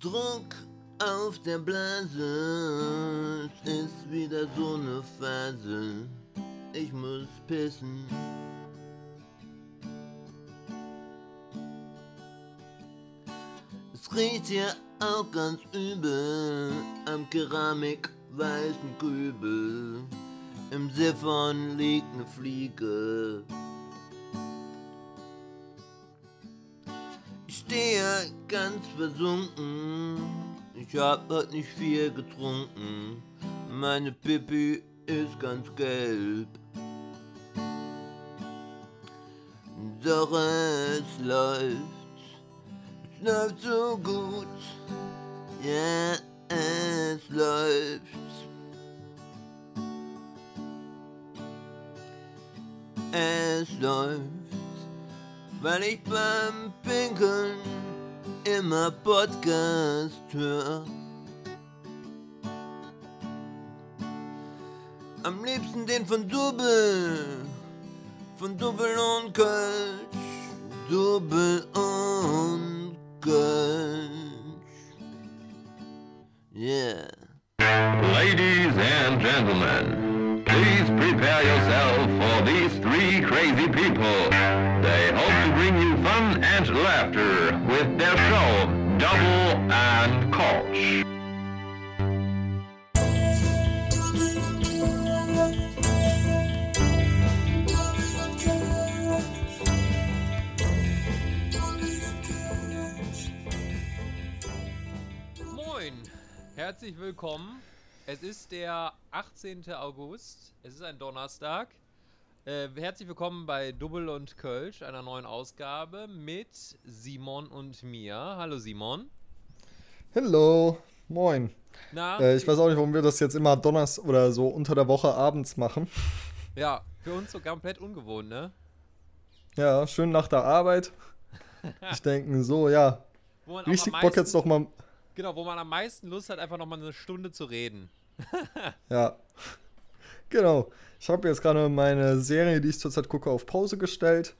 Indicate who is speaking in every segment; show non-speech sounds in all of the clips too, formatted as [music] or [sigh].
Speaker 1: Druck auf der Blase, es ist wieder so eine Phase. Ich muss pissen. Es riecht hier auch ganz übel am Keramik-weißen Kübel. Im Siphon liegt eine Fliege. Ich stehe ganz versunken. Ich hab heute nicht viel getrunken. Meine Pipi ist ganz gelb. Doch es läuft. Es läuft so gut. Ja, es läuft. Es läuft, weil ich beim Pinkeln immer Podcast höre. Am liebsten den von Double, von Double und Kölsch, Double und Kölsch. Yeah.
Speaker 2: Ladies and gentlemen, please prepare yourself for these three crazy people. They hope to bring you and laughter with their show, Double and Koch.
Speaker 3: Moin, herzlich willkommen. Es ist der 18. August, es ist ein Donnerstag. Äh, herzlich willkommen bei Double und Kölsch, einer neuen Ausgabe mit Simon und mir. Hallo Simon.
Speaker 4: Hallo, moin.
Speaker 3: Na,
Speaker 4: Äh, ich weiß auch nicht, warum wir das jetzt immer Donners oder so unter der Woche abends machen. [laughs]
Speaker 3: ja, für uns so komplett ungewohnt, ne?
Speaker 4: Ja, schön nach der Arbeit. [laughs] Ich denke so, ja, richtig
Speaker 3: am
Speaker 4: Bock jetzt
Speaker 3: meisten-
Speaker 4: doch mal.
Speaker 3: Genau, wo man am meisten Lust hat, einfach nochmal eine Stunde zu reden. [laughs]
Speaker 4: Ja, genau. Ich habe jetzt gerade meine Serie, die ich zurzeit gucke, auf Pause gestellt.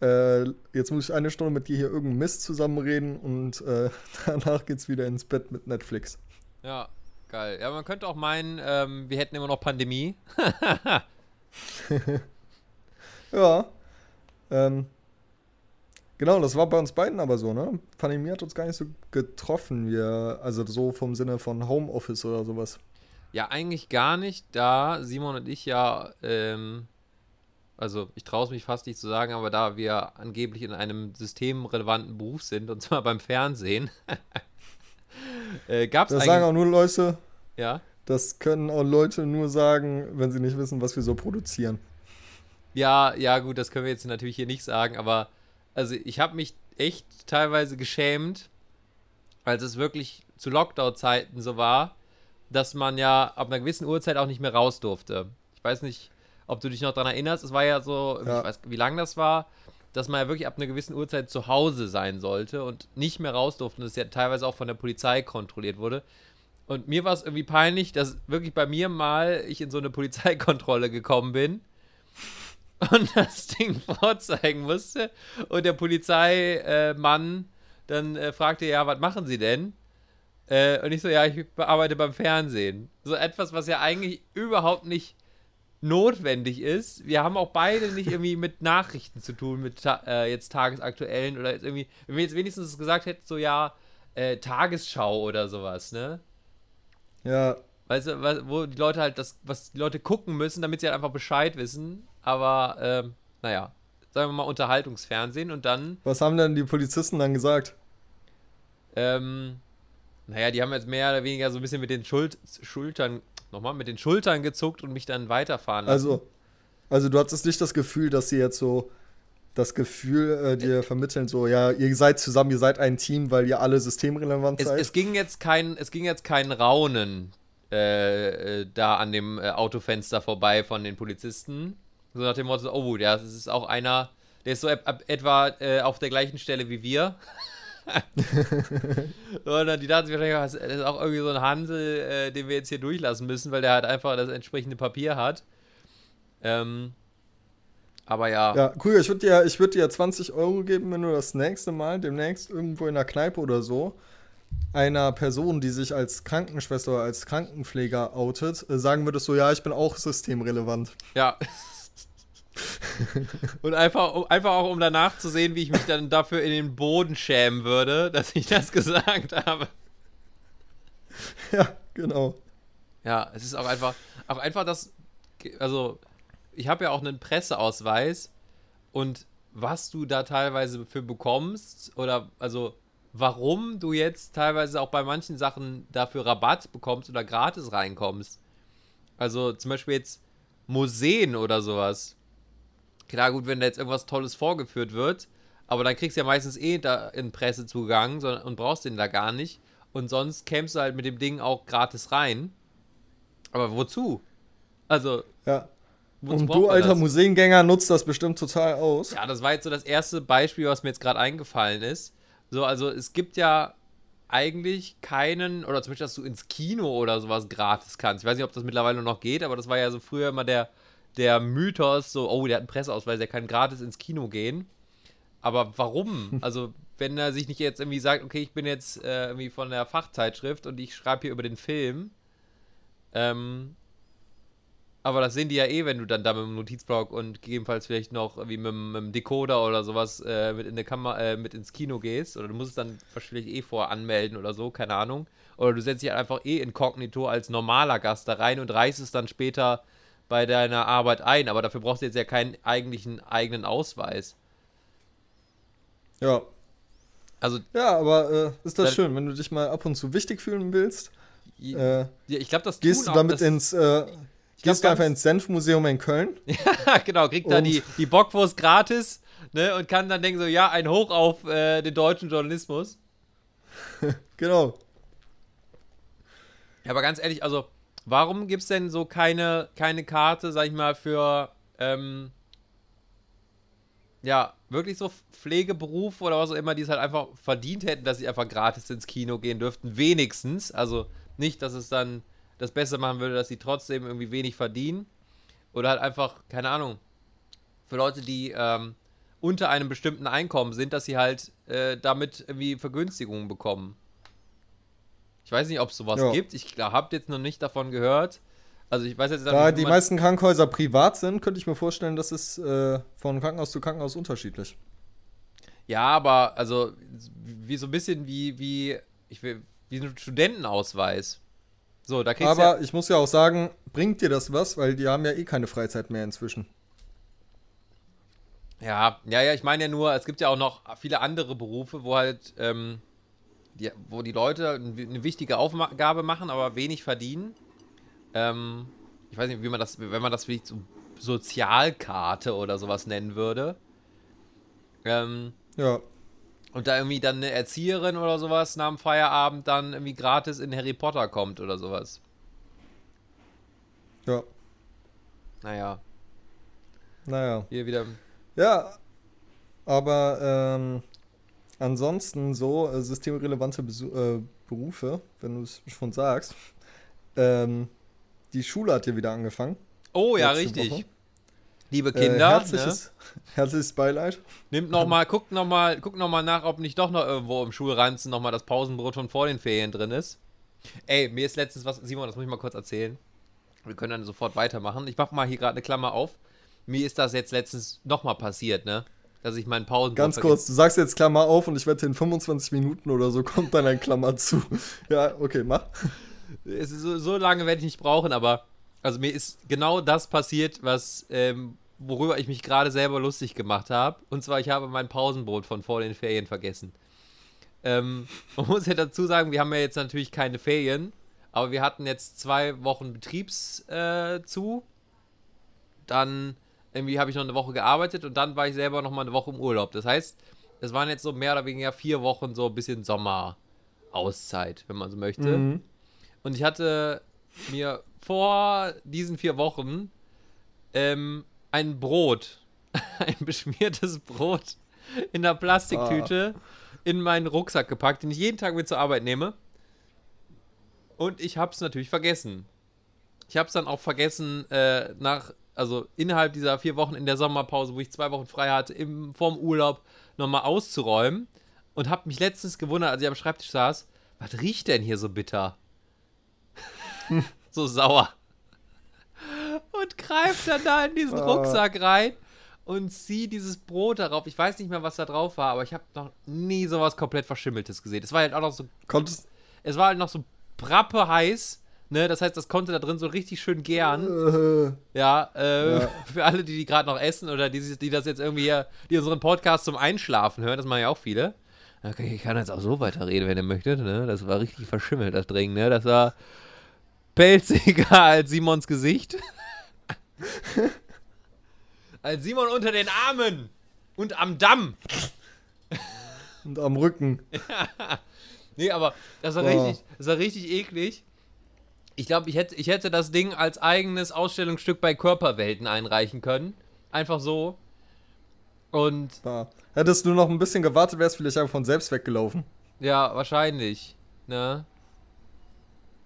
Speaker 4: Äh, jetzt muss ich eine Stunde mit dir hier irgendeinen Mist zusammenreden und äh, [laughs] danach geht's wieder ins Bett mit Netflix.
Speaker 3: Ja, geil. Ja, man könnte auch meinen, ähm, wir hätten immer noch Pandemie. [laughs]
Speaker 4: Ja. Ähm, genau, das war bei uns beiden aber so, ne? Pandemie hat uns gar nicht so getroffen, wir, also so vom Sinne von Homeoffice oder sowas.
Speaker 3: Ja, eigentlich gar nicht, da Simon und ich ja, ähm, also ich traue es mich fast nicht zu sagen, aber da wir angeblich in einem systemrelevanten Beruf sind, und zwar beim Fernsehen, [laughs] äh, gab es
Speaker 4: Das sagen auch nur Leute,
Speaker 3: ja?
Speaker 4: das können auch Leute nur sagen, wenn sie nicht wissen, was wir so produzieren.
Speaker 3: ja, ja gut, das können wir jetzt natürlich hier nicht sagen, aber also ich habe mich echt teilweise geschämt, als es wirklich zu Lockdown-Zeiten so war, dass man ja ab einer gewissen Uhrzeit auch nicht mehr raus durfte. Ich weiß nicht, ob du dich noch daran erinnerst, es war ja so,
Speaker 4: Ja.
Speaker 3: ich weiß, wie lange das war, dass man ja wirklich ab einer gewissen Uhrzeit zu Hause sein sollte und nicht mehr raus durfte und das ja teilweise auch von der Polizei kontrolliert wurde. Und mir war es irgendwie peinlich, dass wirklich bei mir mal ich in so eine Polizeikontrolle gekommen bin [laughs] und das Ding [laughs] vorzeigen musste und der Polizeimann dann äh, fragte, ja, was machen Sie denn? Äh, und ich so, ja, ich arbeite beim Fernsehen. So etwas, was ja eigentlich überhaupt nicht notwendig ist. Wir haben auch beide nicht irgendwie mit Nachrichten zu tun, mit äh, jetzt tagesaktuellen oder jetzt irgendwie, wenn wir jetzt wenigstens gesagt hätten, so ja, äh, Tagesschau oder sowas, ne?
Speaker 4: Ja,
Speaker 3: Weißt du, wo die Leute halt das, was die Leute gucken müssen, damit sie halt einfach Bescheid wissen. Aber, ähm, naja, sagen wir mal Unterhaltungsfernsehen und dann,
Speaker 4: was haben denn die Polizisten dann gesagt?
Speaker 3: ähm, naja, die haben jetzt mehr oder weniger so ein bisschen mit den Schuld Schultern, nochmal, mit den Schultern gezuckt und mich dann weiterfahren lassen.
Speaker 4: Also, also du hattest nicht das Gefühl, dass sie jetzt so das Gefühl äh, dir vermitteln, so, ja, ihr seid zusammen, ihr seid ein Team, weil ihr alle systemrelevant
Speaker 3: es,
Speaker 4: seid.
Speaker 3: es ging jetzt kein, es ging jetzt kein Raunen äh, äh, da an dem äh, Autofenster vorbei von den Polizisten. So nach dem Motto, oh, der das ist auch einer, der ist so etwa äh, auf der gleichen Stelle wie wir. [laughs] [laughs] Und dann die dachten sich wahrscheinlich, das ist auch irgendwie so ein Hansel, äh, den wir jetzt hier durchlassen müssen, weil der halt einfach das entsprechende Papier hat. Ähm, aber ja,
Speaker 4: Ja, Krüger, ich würde dir, ich würd dir 20 Euro geben, wenn du das nächste Mal, demnächst irgendwo in der Kneipe oder so, einer Person, die sich als Krankenschwester oder als Krankenpfleger outet, äh, sagen würdest, so ja, ich bin auch systemrelevant.
Speaker 3: Ja. [laughs] Und einfach, um, einfach auch, um danach zu sehen, wie ich mich dann dafür in den Boden schämen würde, dass ich das [laughs] gesagt habe.
Speaker 4: Ja, genau.
Speaker 3: Ja, es ist auch einfach, auch einfach das, also ich habe ja auch einen Presseausweis und was du da teilweise für bekommst oder also warum du jetzt teilweise auch bei manchen Sachen dafür Rabatt bekommst oder gratis reinkommst. Also zum Beispiel jetzt Museen oder sowas. Klar, gut, wenn da jetzt irgendwas Tolles vorgeführt wird, aber dann kriegst du ja meistens eh da in Pressezugang und brauchst den da gar nicht. Und sonst kämst du halt mit dem Ding auch gratis rein. Aber wozu? Also.
Speaker 4: Ja. Und du, alter das? Museengänger, nutzt das bestimmt total aus.
Speaker 3: Ja, das war jetzt so das erste Beispiel, was mir jetzt gerade eingefallen ist. So, also es gibt ja eigentlich keinen, oder zum Beispiel, dass du ins Kino oder sowas gratis kannst. Ich weiß nicht, ob das mittlerweile noch geht, aber das war ja so früher immer der, der Mythos, so, oh, der hat einen Presseausweis, der kann gratis ins Kino gehen. Aber warum? [laughs] Also, wenn er sich nicht jetzt irgendwie sagt, okay, ich bin jetzt äh, irgendwie von der Fachzeitschrift und ich schreibe hier über den Film, ähm, aber das sehen die ja eh, wenn du dann da mit dem Notizblock und gegebenenfalls vielleicht noch wie mit, mit dem Decoder oder sowas äh, mit in der Kamera, äh, mit ins Kino gehst. Oder du musst es dann wahrscheinlich eh voranmelden oder so, keine Ahnung. Oder du setzt dich einfach eh inkognito als normaler Gast da rein und reißt es dann später bei deiner Arbeit ein. Aber dafür brauchst du jetzt ja keinen eigentlichen eigenen Ausweis.
Speaker 4: Ja. Also. Ja, aber äh, ist das schön, wenn du dich mal ab und zu wichtig fühlen willst.
Speaker 3: Äh, ja, ich glaube, das
Speaker 4: gehst du damit ins. Äh, Gehst du einfach ins Senfmuseum in Köln? [laughs]
Speaker 3: ja, genau, kriegt da die, die Bockwurst gratis ne, und kann dann denken so, ja, ein Hoch auf äh, den deutschen Journalismus. [laughs]
Speaker 4: genau.
Speaker 3: Ja, aber ganz ehrlich, also, warum gibt es denn so keine, keine Karte, sag ich mal, für, ähm, ja, wirklich so Pflegeberuf oder was auch immer, die es halt einfach verdient hätten, dass sie einfach gratis ins Kino gehen dürften, wenigstens. Also nicht, dass es dann das besser machen würde, dass sie trotzdem irgendwie wenig verdienen. Oder halt einfach, keine Ahnung, für Leute, die ähm, unter einem bestimmten Einkommen sind, dass sie halt äh, damit irgendwie Vergünstigungen bekommen. Ich weiß nicht, ob es sowas ja. gibt. Ich habe jetzt noch nicht davon gehört. Also ich weiß jetzt
Speaker 4: Da die meisten Krankenhäuser privat sind, könnte ich mir vorstellen, das ist äh, von Krankenhaus zu Krankenhaus unterschiedlich.
Speaker 3: Ja, aber also wie so ein bisschen wie, wie, ich will, wie ein Studentenausweis.
Speaker 4: So, da kriegst Aber ja ich muss ja auch sagen, bringt dir das was, weil die haben ja eh keine Freizeit mehr inzwischen.
Speaker 3: Ja, ja, ja, ich meine ja nur, es gibt ja auch noch viele andere Berufe, wo halt, ähm, die, wo die Leute eine wichtige Aufgabe machen, aber wenig verdienen. Ähm, ich weiß nicht, wie man das, wenn man das vielleicht so Sozialkarte oder sowas nennen würde. Ähm,
Speaker 4: ja.
Speaker 3: Und da irgendwie dann eine Erzieherin oder sowas nach dem Feierabend dann irgendwie gratis in Harry Potter kommt oder sowas.
Speaker 4: Ja.
Speaker 3: Naja.
Speaker 4: Naja.
Speaker 3: Hier wieder.
Speaker 4: Ja. Aber ähm, ansonsten so äh, systemrelevante Besu äh, Berufe, wenn du es schon sagst. Ähm, die Schule hat hier wieder angefangen.
Speaker 3: Oh ja, richtig. Woche. Liebe Kinder, äh,
Speaker 4: herzliches, ne? herzliches Beileid.
Speaker 3: Nimmt noch mal, guckt noch mal, guckt noch mal nach, ob nicht doch noch irgendwo im Schulranzen noch mal das Pausenbrot von vor den Ferien drin ist. Ey, mir ist letztens was, Simon, das muss ich mal kurz erzählen. Wir können dann sofort weitermachen. Ich mach mal hier gerade eine Klammer auf. Mir ist das jetzt letztens noch mal passiert, ne? Dass ich meinen Pausenbrot
Speaker 4: Ganz kurz, du sagst jetzt Klammer auf und ich wette in 25 Minuten oder so kommt dann ein Klammer zu. [laughs] ja, okay, mach. [laughs]
Speaker 3: So, so lange werde ich nicht brauchen, aber also mir ist genau das passiert, was ähm, worüber ich mich gerade selber lustig gemacht habe. Und zwar, ich habe mein Pausenbrot von vor den Ferien vergessen. Ähm, [laughs] man muss ja dazu sagen, wir haben ja jetzt natürlich keine Ferien, aber wir hatten jetzt zwei Wochen Betriebs äh, zu. Dann irgendwie habe ich noch eine Woche gearbeitet und dann war ich selber noch mal eine Woche im Urlaub. Das heißt, es waren jetzt so mehr oder weniger vier Wochen so ein bisschen Sommerauszeit, wenn man so möchte. Mhm. Und ich hatte mir vor diesen vier Wochen ähm, ein Brot, [laughs] ein beschmiertes Brot in einer Plastiktüte ah. in meinen Rucksack gepackt, den ich jeden Tag mit zur Arbeit nehme. Und ich habe es natürlich vergessen. Ich habe es dann auch vergessen, äh, nach, also innerhalb dieser vier Wochen in der Sommerpause, wo ich zwei Wochen frei hatte, im, vorm Urlaub nochmal auszuräumen. Und habe mich letztens gewundert, als ich am Schreibtisch saß, was riecht denn hier so bitter? [laughs] so sauer. Und greift dann da in diesen
Speaker 4: Ah.
Speaker 3: Rucksack rein und zieht dieses Brot darauf. Ich weiß nicht mehr, was da drauf war, aber ich habe noch nie sowas komplett Verschimmeltes gesehen. Es war halt auch noch so
Speaker 4: Konntest.
Speaker 3: es war halt noch so prappe heiß, ne? Das heißt, das konnte da drin so richtig schön gären.
Speaker 4: Äh,
Speaker 3: Ja, äh,
Speaker 4: Ja. [laughs]
Speaker 3: für alle, die, die gerade noch essen oder die, die das jetzt irgendwie hier, die unseren Podcast zum Einschlafen hören, das machen ja auch viele. Okay, ich kann jetzt auch so weiterreden, wenn ihr möchtet, ne? Das war richtig verschimmelt, das Ding, ne? Das war pelziger [laughs] als Simons Gesicht. [laughs] als Simon unter den Armen und am Damm.
Speaker 4: und am Rücken.
Speaker 3: Nee, aber das war, richtig, das war richtig eklig. Ich glaube, ich hätte, ich hätte das Ding als eigenes Ausstellungsstück bei Körperwelten einreichen können. Einfach so. Und
Speaker 4: Ja. Hättest du noch ein bisschen gewartet, wärst vielleicht einfach von selbst weggelaufen.
Speaker 3: ja, wahrscheinlich. Ne?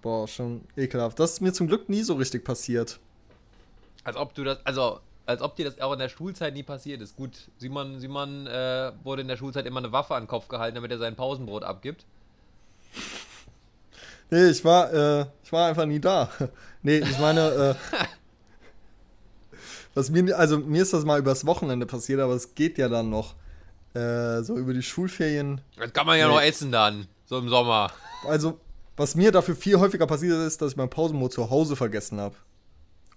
Speaker 4: Boah, schon ekelhaft. Das ist mir zum Glück nie so richtig passiert.
Speaker 3: Als ob du das, also, als ob dir das auch in der Schulzeit nie passiert ist. Gut, Simon, Simon äh, wurde in der Schulzeit immer eine Waffe an den Kopf gehalten, damit er sein Pausenbrot abgibt.
Speaker 4: Nee, ich war, äh, ich war einfach nie da. [laughs] nee, ich meine, äh, [laughs] was mir, also mir ist das mal übers Wochenende passiert, aber es geht ja dann noch. Äh, so über die Schulferien.
Speaker 3: Das kann man ja
Speaker 4: Nee.
Speaker 3: noch essen dann, so im Sommer. [laughs]
Speaker 4: Also, was mir dafür viel häufiger passiert ist, dass ich mein Pausenbrot zu Hause vergessen habe.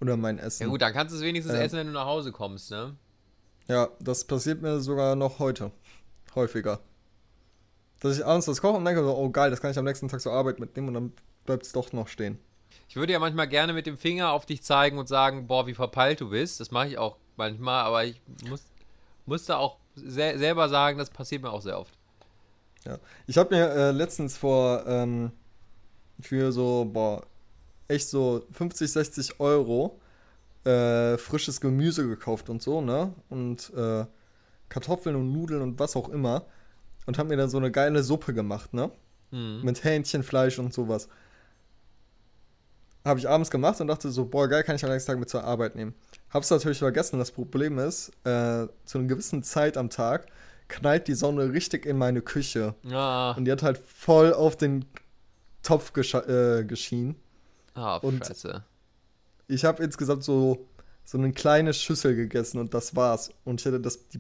Speaker 4: Oder mein Essen.
Speaker 3: Ja gut, dann kannst du es wenigstens
Speaker 4: Ja.
Speaker 3: essen, wenn du nach Hause kommst, ne?
Speaker 4: Ja, das passiert mir sogar noch heute. Häufiger. Dass ich abends was koche und denke so, oh geil, das kann ich am nächsten Tag zur Arbeit mitnehmen und dann bleibt es doch noch stehen.
Speaker 3: Ich würde ja manchmal gerne mit dem Finger auf dich zeigen und sagen, boah, wie verpeilt du bist. Das mache ich auch manchmal, aber ich muss, muss da auch sel selber sagen, das passiert mir auch sehr oft.
Speaker 4: Ja. Ich habe mir äh, letztens vor ähm, für so, boah, echt so 50, 60 Euro äh, frisches Gemüse gekauft und so, ne? Und äh, Kartoffeln und Nudeln und was auch immer. Und habe mir dann so eine geile Suppe gemacht, ne?
Speaker 3: Hm.
Speaker 4: Mit Hähnchenfleisch und sowas. Habe ich abends gemacht und dachte so, boah, geil, kann ich am nächsten Tag mit zur Arbeit nehmen. Hab's natürlich vergessen. Das Problem ist, äh, zu einer gewissen Zeit am Tag knallt die Sonne richtig in meine Küche.
Speaker 3: Ja,
Speaker 4: Und die hat halt voll auf den Topf gescha- äh, geschienen.
Speaker 3: ah,
Speaker 4: und-
Speaker 3: scheiße.
Speaker 4: Ich habe insgesamt so, so eine kleine Schüssel gegessen und das war's. Und ich hätte das, die,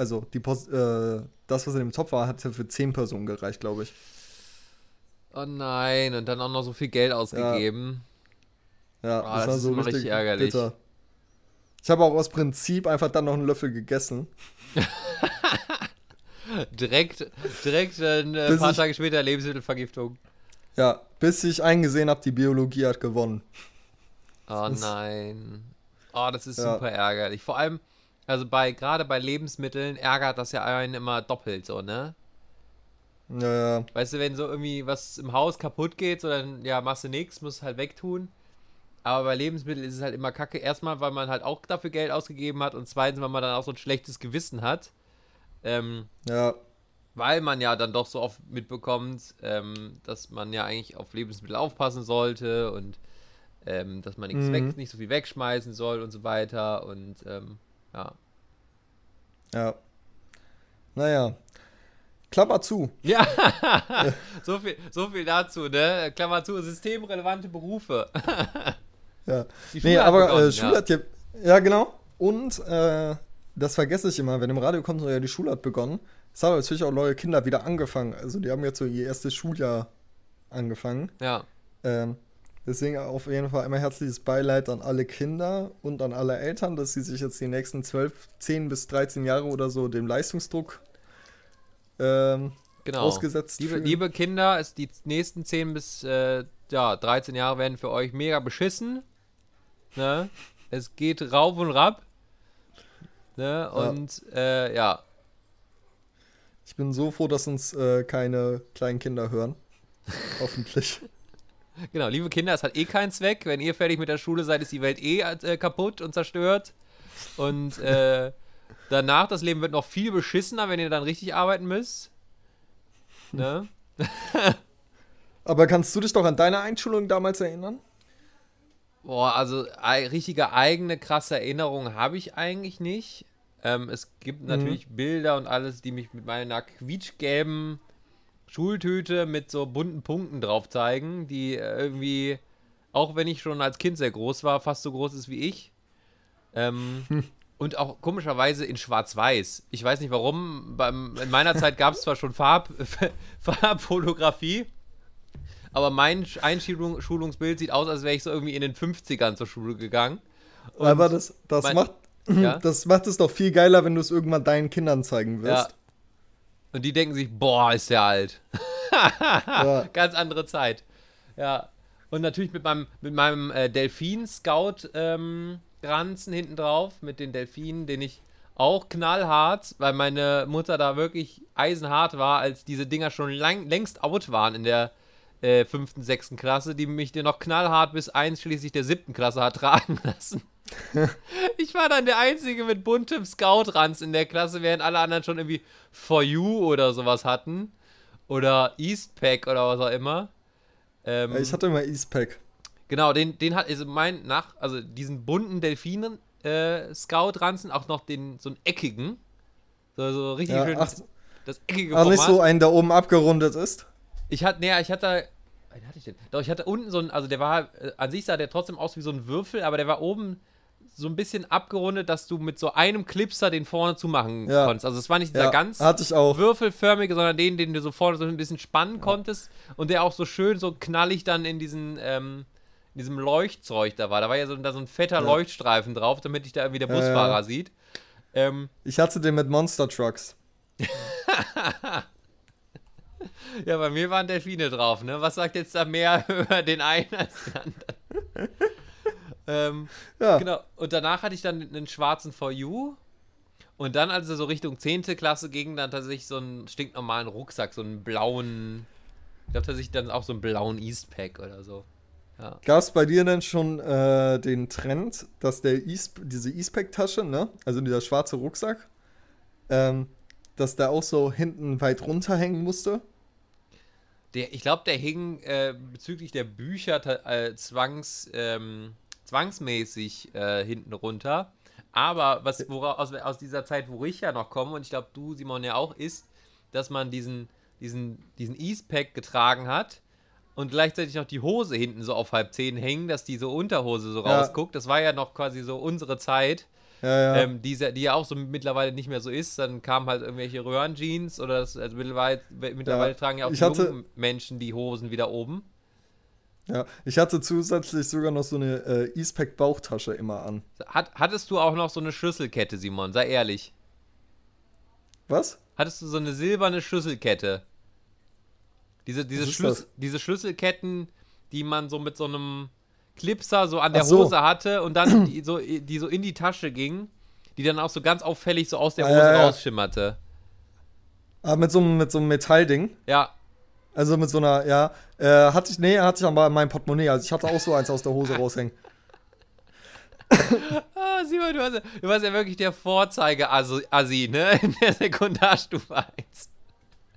Speaker 4: also die, Pos- äh, das, was in dem Topf war, hatte für 10 Personen gereicht, glaube ich.
Speaker 3: Oh nein, und dann auch noch so viel Geld ausgegeben.
Speaker 4: Ja,
Speaker 3: Ah, das ist immer richtig ärgerlich.
Speaker 4: Ich habe auch aus Prinzip einfach dann noch einen Löffel gegessen. [laughs]
Speaker 3: Direkt, direkt äh, ein äh, paar
Speaker 4: ich-
Speaker 3: Tage später Lebensmittelvergiftung.
Speaker 4: Ja, bis ich eingesehen habe, die Biologie hat gewonnen.
Speaker 3: Oh
Speaker 4: Das-
Speaker 3: nein. Oh, das ist
Speaker 4: Ja.
Speaker 3: super ärgerlich. Vor allem, also bei, gerade bei Lebensmitteln ärgert das ja einen immer doppelt so, ne?
Speaker 4: Ja.
Speaker 3: Weißt du, wenn so irgendwie was im Haus kaputt geht, so dann, ja, machst du nichts, musst halt wegtun. Aber bei Lebensmitteln ist es halt immer kacke. Erstmal, weil man halt auch dafür Geld ausgegeben hat und zweitens, weil man dann auch so ein schlechtes Gewissen hat. Ähm,
Speaker 4: Ja,
Speaker 3: weil man ja dann doch so oft mitbekommt, ähm, dass man ja eigentlich auf Lebensmittel aufpassen sollte und ähm, dass man nichts
Speaker 4: Mhm.
Speaker 3: weg, nicht so viel wegschmeißen soll und so weiter. Und ähm, ja.
Speaker 4: ja. Naja. Klammer zu.
Speaker 3: Ja, [laughs] so, viel, so viel dazu, ne? Klammer zu, systemrelevante Berufe. [laughs]
Speaker 4: Ja. Nee, aber
Speaker 3: begonnen,
Speaker 4: äh, Schule
Speaker 3: ja.
Speaker 4: hat ja. Ja, genau. Und äh, das vergesse ich immer, wenn im Radio kommt, so, ja, die Schule hat begonnen. Es haben natürlich auch neue Kinder wieder angefangen. Also die haben jetzt so ihr erstes Schuljahr angefangen.
Speaker 3: Ja,
Speaker 4: Ähm, deswegen auf jeden Fall einmal herzliches Beileid an alle Kinder und an alle Eltern, dass sie sich jetzt die nächsten 12, 10 bis 13 Jahre oder so dem Leistungsdruck ähm,
Speaker 3: genau.
Speaker 4: ausgesetzt
Speaker 3: Liebe,
Speaker 4: fühlen.
Speaker 3: liebe Kinder, es, die nächsten 10 bis äh, ja, 13 Jahre werden für euch mega beschissen. Ne? Es geht rauf und rab. Ne? Und äh, ja,
Speaker 4: Ich bin so froh, dass uns äh, keine kleinen Kinder hören. [laughs] Hoffentlich.
Speaker 3: Genau, liebe Kinder, es hat eh keinen Zweck. Wenn ihr fertig mit der Schule seid, ist die Welt eh äh, kaputt und zerstört. Und äh, danach, das Leben wird noch viel beschissener, wenn ihr dann richtig arbeiten müsst. Ne?
Speaker 4: Aber kannst du dich doch an deine Einschulung damals erinnern?
Speaker 3: Boah, also richtige eigene krasse Erinnerung habe ich eigentlich nicht. Ähm, es gibt natürlich Bilder und alles, die mich mit meiner quietschgelben Schultüte mit so bunten Punkten drauf zeigen, die äh, irgendwie, auch wenn ich schon als Kind sehr groß war, fast so groß ist wie ich. Ähm, [laughs] und auch komischerweise in Schwarz-Weiß. Ich weiß nicht warum. Beim, in meiner Zeit gab es zwar schon Farb, [laughs] Farbfotografie, aber mein Einschulungsbild sieht aus, als wäre ich so irgendwie in den 50ern zur Schule gegangen. Und
Speaker 4: Aber das, das,
Speaker 3: mein-
Speaker 4: macht,
Speaker 3: Ja? [clears throat]
Speaker 4: das macht es doch viel geiler, wenn du es irgendwann deinen Kindern zeigen
Speaker 3: Ja. Und die denken sich, boah, ist der alt. [laughs]
Speaker 4: Ja.
Speaker 3: Ganz andere Zeit. Ja. Und natürlich mit meinem, mit meinem äh, Delfin-Scout-Ranzen hinten drauf, mit den Delfinen, den ich auch knallhart, weil meine Mutter da wirklich eisenhart war, als diese Dinger schon lang, längst out waren in der äh, fünften, sechsten Klasse, die mich dir noch knallhart bis einschließlich der siebten Klasse hat [laughs] tragen lassen. [laughs] Ich war dann der Einzige mit buntem Scout-Ranz in der Klasse, während alle anderen schon irgendwie For You oder sowas hatten. Oder Eastpack oder was auch immer. Ähm,
Speaker 4: Ich hatte immer Eastpack.
Speaker 3: genau, den, den hat, also mein, nach, also diesen bunten Delfinen äh, Scout-Ranzen, auch noch den, so einen eckigen. So, so richtig
Speaker 4: Ja,
Speaker 3: schön
Speaker 4: ach,
Speaker 3: das eckige
Speaker 4: ach, nicht so einen, der oben abgerundet ist.
Speaker 3: Ich hatte, nee, ich hatte. Wen hatte ich denn? Doch, ich hatte unten so ein, also der war, äh, an sich sah der trotzdem aus wie so ein Würfel, aber der war oben so ein bisschen abgerundet, dass du mit so einem Clipser den vorne zumachen
Speaker 4: Ja.
Speaker 3: konntest. Also es war nicht dieser
Speaker 4: Ja,
Speaker 3: ganz würfelförmige, sondern den, den du so vorne so ein bisschen spannen konntest und der auch so schön so knallig dann in diesen, ähm, in diesem Leuchtzeug da war. Da war ja so, da so ein fetter Leuchtstreifen drauf, damit dich da irgendwie der
Speaker 4: Ja, ja.
Speaker 3: Busfahrer sieht. Ähm,
Speaker 4: Ich hatte den mit Monster Trucks. [laughs]
Speaker 3: Ja, bei mir waren Delfine drauf, ne? Was sagt jetzt da mehr [laughs] über den einen als den anderen? [laughs] ähm,
Speaker 4: Ja.
Speaker 3: genau. Und danach hatte ich dann einen schwarzen For You. Und dann, als er so Richtung 10. Klasse ging, dann tatsächlich so einen stinknormalen Rucksack, so einen blauen. Ich glaube tatsächlich dann auch so einen blauen Eastpack oder so. Ja.
Speaker 4: Gab es bei dir denn schon äh, den Trend, dass der East, diese Eastpack-Tasche, ne, also dieser schwarze Rucksack, ähm, dass der auch so hinten weit runterhängen musste?
Speaker 3: Der, ich glaube, der hing äh, bezüglich der Bücher äh, zwangs, ähm, zwangsmäßig äh, hinten runter. Aber was wora, aus, aus dieser Zeit, wo ich ja noch komme, und ich glaube, du, Simon, ja auch, ist, dass man diesen, diesen, diesen Eastpack getragen hat und gleichzeitig noch die Hose hinten so auf halb zehn hängen, dass die so Unterhose so
Speaker 4: Ja.
Speaker 3: rausguckt. Das war ja noch quasi so unsere Zeit
Speaker 4: Ja, ja.
Speaker 3: ähm, die, die ja auch so mittlerweile nicht mehr so ist. Dann kamen halt irgendwelche Röhrenjeans oder das, also mittlerweile, mittlerweile tragen ja auch
Speaker 4: ich
Speaker 3: die
Speaker 4: hatte-
Speaker 3: jungen Menschen die Hosen wieder oben.
Speaker 4: Ja. Ich hatte zusätzlich sogar noch so eine äh, Eastpack-Bauchtasche immer an.
Speaker 3: Hat, hattest du auch noch so eine Schlüsselkette, Simon? Sei ehrlich.
Speaker 4: Was?
Speaker 3: Hattest du so eine silberne Schlüsselkette? Diese, diese, Schlüs diese Schlüsselketten, die man so mit so einem Clipser so an der
Speaker 4: so.
Speaker 3: Hose hatte und dann die so, die so in die Tasche ging, die dann auch so ganz auffällig so aus der
Speaker 4: Ah,
Speaker 3: Hose
Speaker 4: ja.
Speaker 3: rausschimmerte.
Speaker 4: Ah, mit so, mit so einem Metallding.
Speaker 3: Ja,
Speaker 4: Also mit so einer, ja, äh, hatte ich, nee, hatte ich aber in meinem Portemonnaie. Also ich hatte auch so eins aus der Hose raushängen. [laughs]
Speaker 3: Ah, Simon, du warst, ja, du warst ja wirklich der Vorzeige-Assi, ne? [laughs] In der Sekundarstufe 1.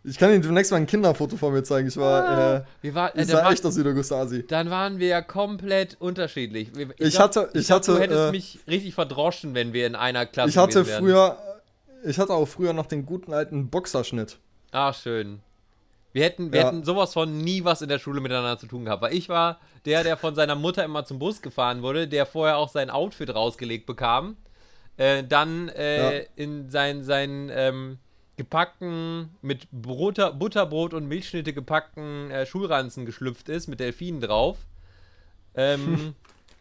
Speaker 4: Ich kann Ihnen demnächst mal ein Kinderfoto von mir zeigen. Ich war, äh,
Speaker 3: Wir war, äh,
Speaker 4: ich
Speaker 3: dann,
Speaker 4: sah
Speaker 3: war,
Speaker 4: echt aus wie der größte Asi.
Speaker 3: dann waren wir ja komplett unterschiedlich. Ich,
Speaker 4: Ich
Speaker 3: glaub-
Speaker 4: hatte- ich
Speaker 3: glaub,
Speaker 4: hatte,
Speaker 3: Du hättest
Speaker 4: äh,
Speaker 3: mich richtig verdroschen, wenn wir in einer Klasse
Speaker 4: Ich hatte früher, ich hatte auch früher noch den guten alten Boxerschnitt.
Speaker 3: Ah, schön. Wir hätten, wir
Speaker 4: Ja.
Speaker 3: hätten sowas von nie was in der Schule miteinander zu tun gehabt. Weil ich war der, der von seiner Mutter immer zum Bus gefahren wurde, der vorher auch sein Outfit rausgelegt bekam. Äh, dann äh,
Speaker 4: Ja.
Speaker 3: in sein, sein ähm, gepackten, mit Butter, Butterbrot und Milchschnitte gepackten äh, Schulranzen geschlüpft ist, mit Delfinen drauf. Ähm,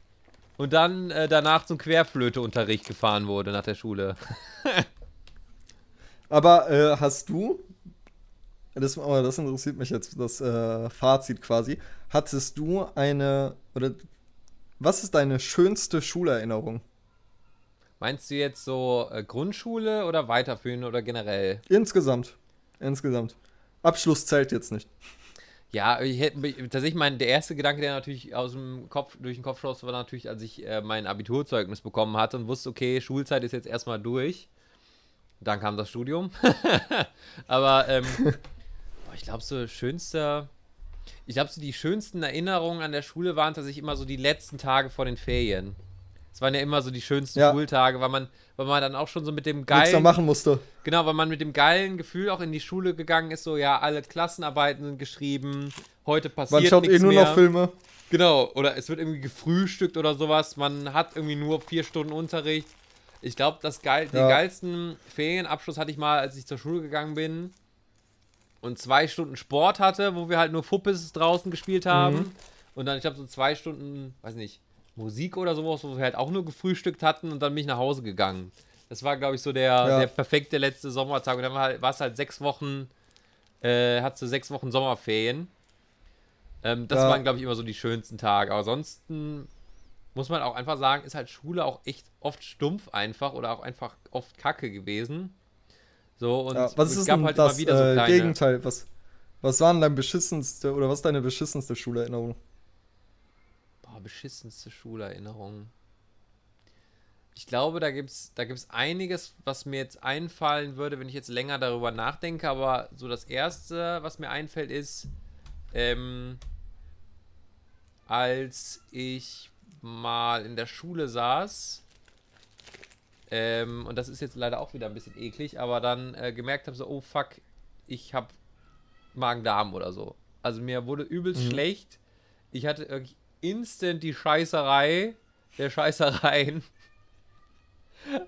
Speaker 3: [laughs] und dann äh, danach zum Querflöteunterricht gefahren wurde nach der Schule. [laughs]
Speaker 4: Aber äh, hast du, das, aber das interessiert mich jetzt, das äh, Fazit quasi, hattest du eine, oder was ist deine schönste Schulerinnerung?
Speaker 3: Meinst du jetzt so äh, Grundschule oder weiterführende oder generell?
Speaker 4: Insgesamt. Insgesamt. Abschluss zählt jetzt nicht.
Speaker 3: Ja, ich hätte tatsächlich mein der erste Gedanke, der natürlich aus dem Kopf durch den Kopf schoss, war natürlich, als ich äh, mein Abiturzeugnis bekommen hatte und wusste, okay, Schulzeit ist jetzt erstmal durch. Dann kam das Studium. [laughs] Aber ähm, ich glaube, so schönster. Ich glaube, so die schönsten Erinnerungen an der Schule waren tatsächlich immer so die letzten Tage vor den Ferien. Es waren ja immer so die schönsten
Speaker 4: Ja.
Speaker 3: Schultage, weil man, weil man dann auch schon so mit dem
Speaker 4: Nichts
Speaker 3: geilen,
Speaker 4: machen musste.
Speaker 3: genau, weil man mit dem geilen Gefühl auch in die Schule gegangen ist, so ja, alle Klassenarbeiten sind geschrieben, heute
Speaker 4: Man
Speaker 3: passiert
Speaker 4: schaut eh
Speaker 3: nichts
Speaker 4: nur
Speaker 3: mehr.
Speaker 4: noch Filme.
Speaker 3: Genau, oder es wird irgendwie gefrühstückt oder sowas. Man hat irgendwie nur vier Stunden Unterricht. Ich glaube, das geil, den
Speaker 4: Ja.
Speaker 3: geilsten Ferienabschluss hatte ich mal, als ich zur Schule gegangen bin und zwei Stunden Sport hatte, wo wir halt nur Fuppes draußen gespielt haben.
Speaker 4: Mhm.
Speaker 3: Und dann, ich glaube, so zwei Stunden, weiß nicht, Musik oder sowas, wo wir halt auch nur gefrühstückt hatten und dann bin ich nach Hause gegangen. Das war, glaube ich, so der,
Speaker 4: Ja.
Speaker 3: der perfekte letzte Sommertag. Und dann war, halt, war es halt sechs Wochen, äh, hat so sechs Wochen Sommerferien. Ähm, das
Speaker 4: Ja.
Speaker 3: waren, glaube ich, immer so die schönsten Tage. Aber ansonsten muss man auch einfach sagen, ist halt Schule auch echt oft stumpf einfach oder auch einfach oft kacke gewesen. So, und
Speaker 4: Ja, was
Speaker 3: es
Speaker 4: ist
Speaker 3: gab
Speaker 4: denn
Speaker 3: halt
Speaker 4: das
Speaker 3: immer wieder so
Speaker 4: äh. Gegenteil? Was, was war denn dein beschissenste oder was ist deine beschissenste Schulerinnerung?
Speaker 3: Boah, beschissenste Schulerinnerung. Ich glaube, da gibt's, da gibt's einiges, was mir jetzt einfallen würde, wenn ich jetzt länger darüber nachdenke. Aber so das Erste, was mir einfällt, ist, ähm, als ich mal in der Schule saß, ähm, und das ist jetzt leider auch wieder ein bisschen eklig, aber dann äh, gemerkt habe, so, oh fuck, ich habe Magen-Darm oder so. Also mir wurde übelst
Speaker 4: Mhm.
Speaker 3: schlecht. Ich hatte wirklich instant die Scheißerei der Scheißereien. [laughs]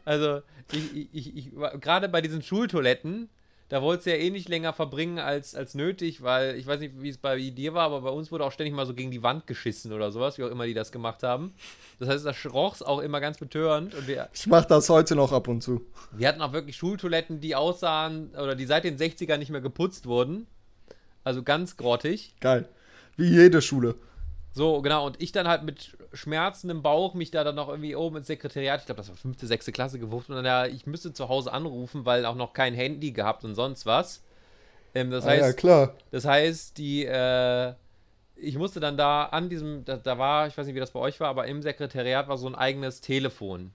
Speaker 3: Also, ich, ich, ich, ich gerade bei diesen Schultoiletten, da wolltest du ja eh nicht länger verbringen als, als nötig, weil ich weiß nicht, wie es bei dir war, aber bei uns wurde auch ständig mal so gegen die Wand geschissen oder sowas, wie auch immer die das gemacht haben. Das heißt, das roch's auch immer ganz betörend und wir,
Speaker 4: Ich mach das heute noch ab und zu.
Speaker 3: wir hatten auch wirklich Schultoiletten, die aussahen oder die seit den 60ern nicht mehr geputzt wurden. Also ganz grottig.
Speaker 4: Geil. Wie jede Schule.
Speaker 3: So, genau, und ich dann halt mit schmerzendem Bauch mich da dann noch irgendwie oben ins Sekretariat, ich glaube, das war fünfte, sechste Klasse gewucht und dann ja, ich müsste zu Hause anrufen, weil auch noch kein Handy gehabt und sonst was. Ähm, das
Speaker 4: ah, ja,
Speaker 3: heißt,
Speaker 4: klar.
Speaker 3: das heißt, die, äh, ich musste dann da an diesem, da, da war, ich weiß nicht, wie das bei euch war, aber im Sekretariat war so ein eigenes Telefon.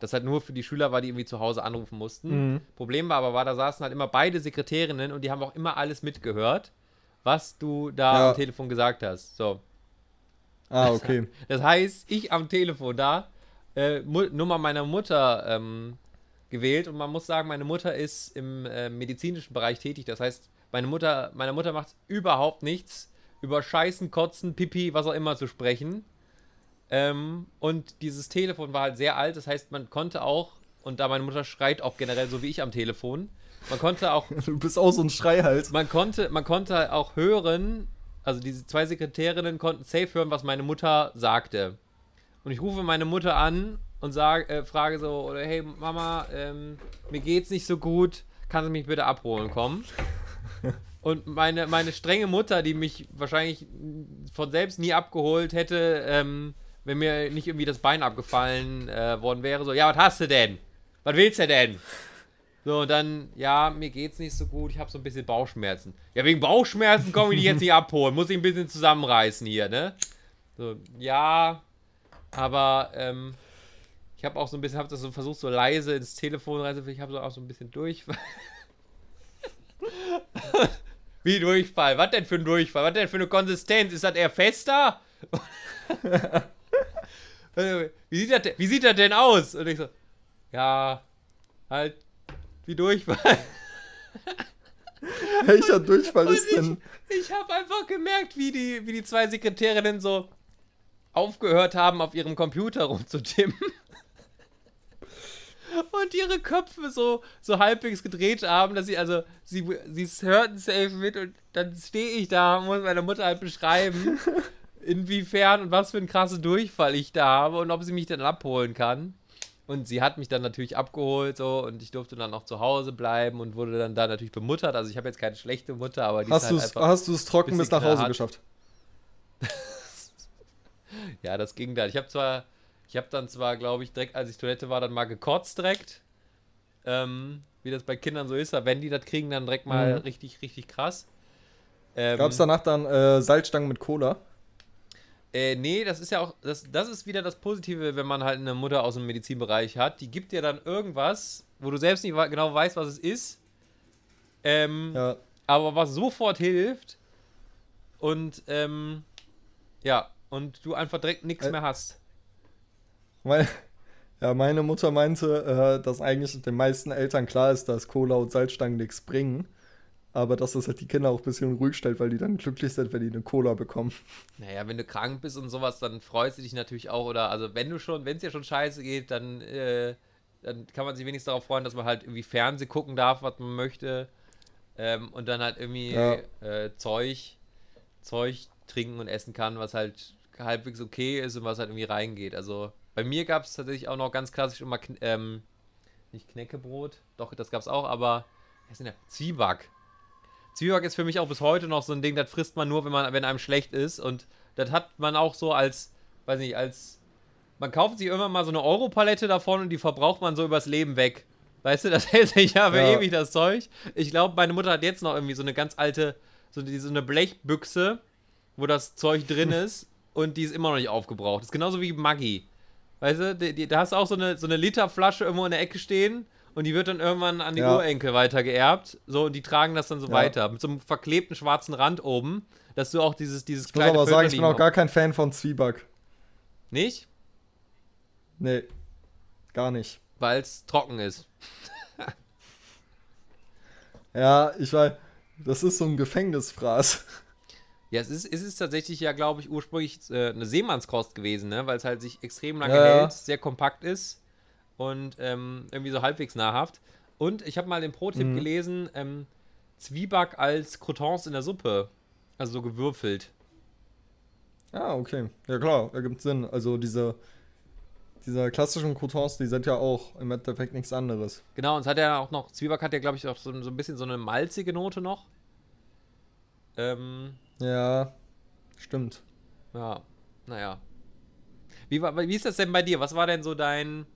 Speaker 3: Das halt nur für die Schüler war, die irgendwie zu Hause anrufen mussten.
Speaker 4: Mhm.
Speaker 3: Problem war aber, war, da saßen halt immer beide Sekretärinnen und die haben auch immer alles mitgehört, was du da
Speaker 4: Ja.
Speaker 3: am Telefon gesagt hast. So.
Speaker 4: Ah, okay.
Speaker 3: Das heißt, ich am Telefon da, äh, Nummer meiner Mutter ähm, gewählt und man muss sagen, meine Mutter ist im äh, medizinischen Bereich tätig. Das heißt, meine Mutter, meine Mutter macht überhaupt nichts, über Scheißen, Kotzen, Pipi, was auch immer zu sprechen. Ähm, und dieses Telefon war halt sehr alt, das heißt, man konnte auch, und da meine Mutter schreit auch generell so wie ich am Telefon, man konnte auch [laughs]
Speaker 4: Du bist auch so ein Schreihals.
Speaker 3: man konnte, man konnte auch hören, also diese zwei Sekretärinnen konnten safe hören, was meine Mutter sagte. Und ich rufe meine Mutter an und sage, äh, frage so, oder hey Mama, ähm, mir geht's nicht so gut, kannst du mich bitte abholen kommen? [laughs] Und meine, meine strenge Mutter, die mich wahrscheinlich von selbst nie abgeholt hätte, ähm, wenn mir nicht irgendwie das Bein abgefallen äh, worden wäre, so, ja, was hast du denn? Was willst du denn? So, und dann, ja, mir geht's nicht so gut, ich habe so ein bisschen Bauchschmerzen. Ja, wegen Bauchschmerzen komme ich dich jetzt nicht [laughs] abholen, muss ich ein bisschen zusammenreißen hier, ne? So, ja, aber, ähm, ich habe auch so ein bisschen, habe das so versucht, so leise ins Telefon reinzuführen, ich habe so auch so ein bisschen Durchfall. [laughs] Wie Durchfall? Was denn für ein Durchfall? Was denn für eine Konsistenz? Ist das eher fester? [laughs] wie, sieht das denn, wie sieht das denn aus? Und ich so, ja, halt wie Durchfall. [laughs]
Speaker 4: Welcher Durchfall
Speaker 3: Und
Speaker 4: ist denn?
Speaker 3: ich, habe einfach gemerkt, wie die, wie die zwei Sekretärinnen so aufgehört haben, auf ihrem Computer rumzutippen. [laughs] Und ihre Köpfe so, so halbwegs gedreht haben, dass sie, also, sie, sie hörten safe mit und dann stehe ich da und muss meiner Mutter halt beschreiben, [laughs] inwiefern und was für einen krassen Durchfall ich da habe und ob sie mich dann abholen kann. Und sie hat mich dann natürlich abgeholt so und ich durfte dann noch zu Hause bleiben und wurde dann da natürlich bemuttert. Also ich habe jetzt keine schlechte Mutter, aber die
Speaker 4: Hast
Speaker 3: ist
Speaker 4: du
Speaker 3: halt
Speaker 4: es
Speaker 3: einfach.
Speaker 4: hast du's trocken bis nach Hause
Speaker 3: knallhart.
Speaker 4: geschafft? [laughs]
Speaker 3: Ja, das ging dann. Ich habe zwar, ich habe dann zwar, glaube ich, direkt, als ich Toilette war, dann mal gekotzt direkt. Ähm, wie das bei Kindern so ist, wenn die das kriegen, dann direkt mal
Speaker 4: Mhm.
Speaker 3: richtig, richtig krass. Ähm,
Speaker 4: Gab es danach dann äh, Salzstangen mit Cola?
Speaker 3: Äh, nee, das ist ja auch, das, das ist wieder das Positive, wenn man halt eine Mutter aus dem Medizinbereich hat. Die gibt dir dann irgendwas, wo du selbst nicht genau weißt, was es ist. Ähm,
Speaker 4: Ja.
Speaker 3: aber was sofort hilft. Und, ähm, ja, und du einfach direkt nichts
Speaker 4: Äh,
Speaker 3: mehr hast.
Speaker 4: Meine, [laughs] ja, meine Mutter meinte, äh, dass eigentlich den meisten Eltern klar ist, dass Cola und Salzstangen nichts bringen. Aber dass das halt die Kinder auch ein bisschen ruhig stellt, weil die dann glücklich sind, wenn die eine Cola bekommen.
Speaker 3: Naja, wenn du krank bist und sowas, dann freust du dich natürlich auch. Oder also wenn du schon, wenn es dir schon scheiße geht, dann, äh, dann kann man sich wenigstens darauf freuen, dass man halt irgendwie Fernsehen gucken darf, was man möchte. Ähm, und dann halt irgendwie
Speaker 4: Ja.
Speaker 3: äh, Zeug, Zeug trinken und essen kann, was halt halbwegs okay ist und was halt irgendwie reingeht. Also bei mir gab es tatsächlich auch noch ganz klassisch immer, ähm, nicht Knäckebrot, doch, das gab es auch, aber was ist denn der? Zwieback. Zwieback ist für mich auch bis heute noch so ein Ding, das frisst man nur, wenn man, wenn einem schlecht ist. Und das hat man auch so als, weiß nicht, als. Man kauft sich irgendwann mal so eine Europalette davon und die verbraucht man so übers Leben weg. Weißt du, das [laughs] hält sich ja für
Speaker 4: Ja.
Speaker 3: ewig, das Zeug. Ich glaube, meine Mutter hat jetzt noch irgendwie so eine ganz alte, so, so eine Blechbüchse, wo das Zeug drin [laughs] ist und die ist immer noch nicht aufgebraucht. Das ist genauso wie Maggi. Weißt du, da hast du auch so eine, so eine Literflasche irgendwo in der Ecke stehen und die wird dann irgendwann an die
Speaker 4: Ja.
Speaker 3: Urenkel weitergeerbt. So, und die tragen das dann so
Speaker 4: Ja.
Speaker 3: weiter. Mit so einem verklebten schwarzen Rand oben, dass du auch dieses, dieses
Speaker 4: Ich muss aber sagen, ich bin auch gar kein Fan von Zwieback.
Speaker 3: Nicht?
Speaker 4: Nee, gar nicht.
Speaker 3: Weil es trocken ist. [laughs]
Speaker 4: Ja, ich weiß, das ist so ein Gefängnisfraß. [laughs]
Speaker 3: Ja, es ist, es ist tatsächlich ja, glaube ich, ursprünglich äh, eine Seemannskost gewesen, ne? Weil es halt sich extrem lange
Speaker 4: ja.
Speaker 3: hält, sehr kompakt ist und ähm, irgendwie so halbwegs nahrhaft. Und ich habe mal den Pro-Tipp
Speaker 4: Mhm.
Speaker 3: gelesen, ähm, Zwieback als Croutons in der Suppe. Also so gewürfelt.
Speaker 4: Ah, okay. Ja klar, ergibt Sinn. Also diese, diese klassischen Croutons, die sind ja auch im Endeffekt nichts anderes.
Speaker 3: Genau, und es hat ja auch noch, Zwieback hat ja, glaube ich, auch so, so ein bisschen so eine malzige Note noch. Ähm,
Speaker 4: Ja, stimmt.
Speaker 3: ja, naja. Wie, war, wie ist das denn bei dir? Was war denn so dein.